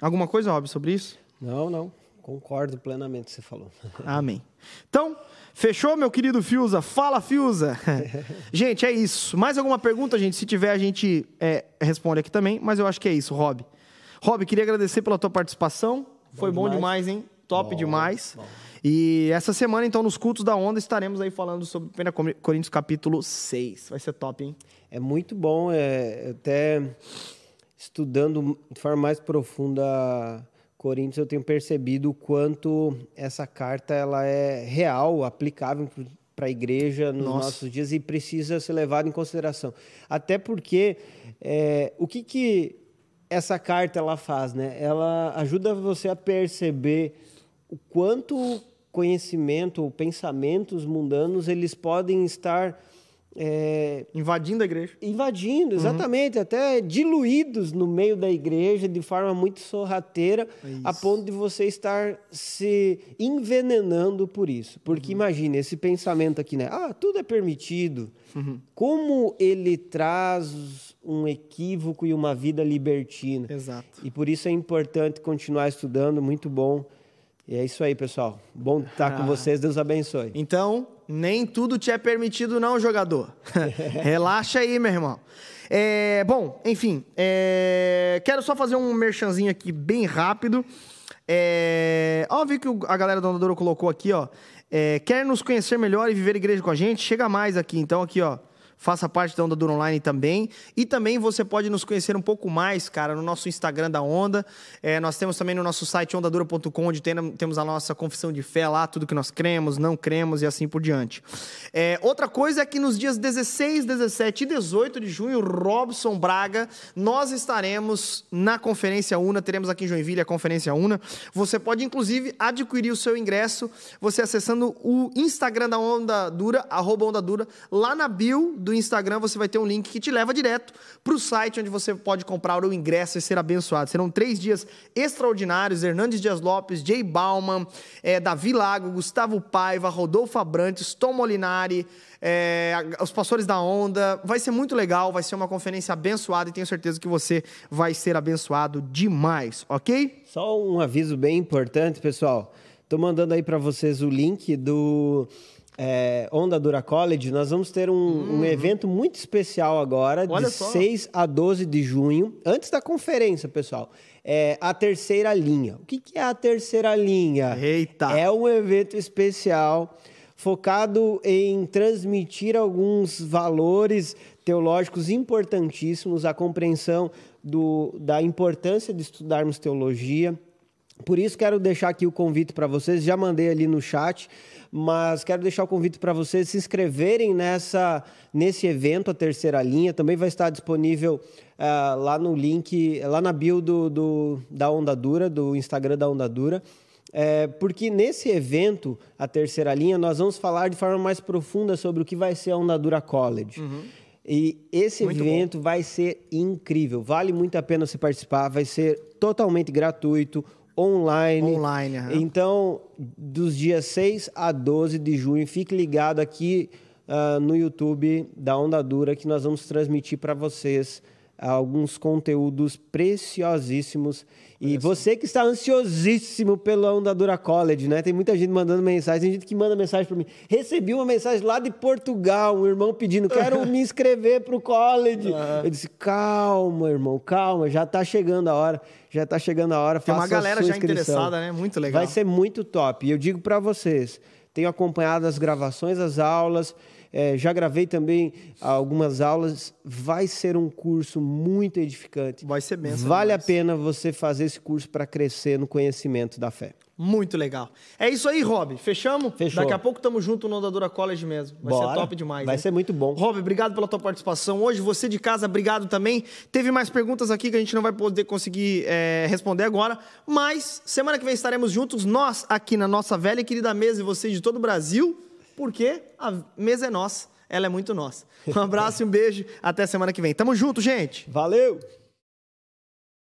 [SPEAKER 1] Alguma coisa, Rob, sobre isso?
[SPEAKER 2] Não, não. Concordo plenamente com o que você falou. *laughs*
[SPEAKER 1] Amém. Então, fechou, meu querido Fiuza? Fala, Fiuza! *laughs* gente, é isso. Mais alguma pergunta, gente? Se tiver, a gente é, responde aqui também, mas eu acho que é isso, Rob. Rob, queria agradecer pela tua participação. Bom Foi bom demais, demais hein? Top bom, demais. Bom. E essa semana, então, nos cultos da onda, estaremos aí falando sobre 1 Coríntios capítulo 6. Vai ser top, hein?
[SPEAKER 2] É muito bom, é, até estudando de forma mais profunda Coríntios eu tenho percebido o quanto essa carta ela é real, aplicável para a igreja nos Nossa. nossos dias e precisa ser levada em consideração. Até porque é, o que, que essa carta ela faz, né? Ela ajuda você a perceber o quanto conhecimento ou pensamentos mundanos eles podem estar
[SPEAKER 1] é, invadindo a igreja.
[SPEAKER 2] Invadindo, uhum. exatamente, uhum. até diluídos no meio da igreja de forma muito sorrateira, é a ponto de você estar se envenenando por isso. Porque uhum. imagine esse pensamento aqui, né? Ah, tudo é permitido. Uhum. Como ele traz um equívoco e uma vida libertina.
[SPEAKER 1] Exato.
[SPEAKER 2] E por isso é importante continuar estudando, muito bom. E é isso aí, pessoal. Bom estar com *laughs* vocês, Deus abençoe.
[SPEAKER 1] Então, nem tudo te é permitido, não, jogador. *laughs* Relaxa aí, meu irmão. É, bom, enfim, é, quero só fazer um merchanzinho aqui bem rápido. É, ó, que a galera do Andadoro colocou aqui, ó. É, quer nos conhecer melhor e viver igreja com a gente? Chega mais aqui. Então, aqui, ó faça parte da Onda Dura Online também. E também você pode nos conhecer um pouco mais, cara, no nosso Instagram da Onda. É, nós temos também no nosso site ondadura.com, onde tem, temos a nossa confissão de fé lá, tudo que nós cremos, não cremos e assim por diante. É, outra coisa é que nos dias 16, 17 e 18 de junho, Robson Braga, nós estaremos na Conferência Una, teremos aqui em Joinville a Conferência Una. Você pode, inclusive, adquirir o seu ingresso, você acessando o Instagram da Onda Dura, arroba Onda Dura, lá na bio do Instagram você vai ter um link que te leva direto para o site onde você pode comprar o ingresso e ser abençoado. Serão três dias extraordinários: Hernandes Dias Lopes, Jay Bauman, é, Davi Lago, Gustavo Paiva, Rodolfo Abrantes, Tom Molinari. É, os pastores da onda. Vai ser muito legal, vai ser uma conferência abençoada e tenho certeza que você vai ser abençoado demais, ok?
[SPEAKER 2] Só um aviso bem importante, pessoal. Estou mandando aí para vocês o link do é, Onda Dura College, nós vamos ter um, uhum. um evento muito especial agora, Olha de só. 6 a 12 de junho, antes da conferência, pessoal. É a terceira linha. O que, que é a terceira linha?
[SPEAKER 1] Eita!
[SPEAKER 2] É um evento especial focado em transmitir alguns valores teológicos importantíssimos, a compreensão do, da importância de estudarmos teologia. Por isso, quero deixar aqui o convite para vocês. Já mandei ali no chat mas quero deixar o convite para vocês se inscreverem nessa, nesse evento, a terceira linha. Também vai estar disponível uh, lá no link, lá na bio do, do, da Onda Dura, do Instagram da Onda Dura. É, porque nesse evento, a terceira linha, nós vamos falar de forma mais profunda sobre o que vai ser a Onda Dura College. Uhum. E esse muito evento bom. vai ser incrível, vale muito a pena você participar, vai ser totalmente gratuito online.
[SPEAKER 1] Online.
[SPEAKER 2] Então, dos dias 6 a 12 de junho, fique ligado aqui uh, no YouTube da Onda Dura que nós vamos transmitir para vocês alguns conteúdos preciosíssimos e você que está ansiosíssimo pela Onda Dura College, né? Tem muita gente mandando mensagem, tem gente que manda mensagem para mim. Recebi uma mensagem lá de Portugal, um irmão pedindo, quero *laughs* me inscrever para o college. Eu disse, calma, irmão, calma, já está chegando a hora, já está chegando a hora.
[SPEAKER 1] Tem uma galera já interessada, né? Muito legal.
[SPEAKER 2] Vai ser muito top. E eu digo para vocês, tenho acompanhado as gravações das aulas, é, já gravei também algumas aulas. Vai ser um curso muito edificante.
[SPEAKER 1] Vai ser bem.
[SPEAKER 2] Vale demais. a pena você fazer esse curso para crescer no conhecimento da fé.
[SPEAKER 1] Muito legal. É isso aí, Rob. Fechamos?
[SPEAKER 2] Fechou.
[SPEAKER 1] Daqui a pouco estamos juntos no Ondadura College mesmo. Vai Bora. ser top demais.
[SPEAKER 2] Vai
[SPEAKER 1] hein?
[SPEAKER 2] ser muito bom.
[SPEAKER 1] Rob, obrigado pela tua participação hoje. Você de casa, obrigado também. Teve mais perguntas aqui que a gente não vai poder conseguir é, responder agora, mas semana que vem estaremos juntos, nós aqui na nossa velha e querida mesa e vocês de todo o Brasil, porque a mesa é nossa ela é muito nossa. Um abraço e um beijo. Até semana que vem. Tamo junto, gente.
[SPEAKER 2] Valeu!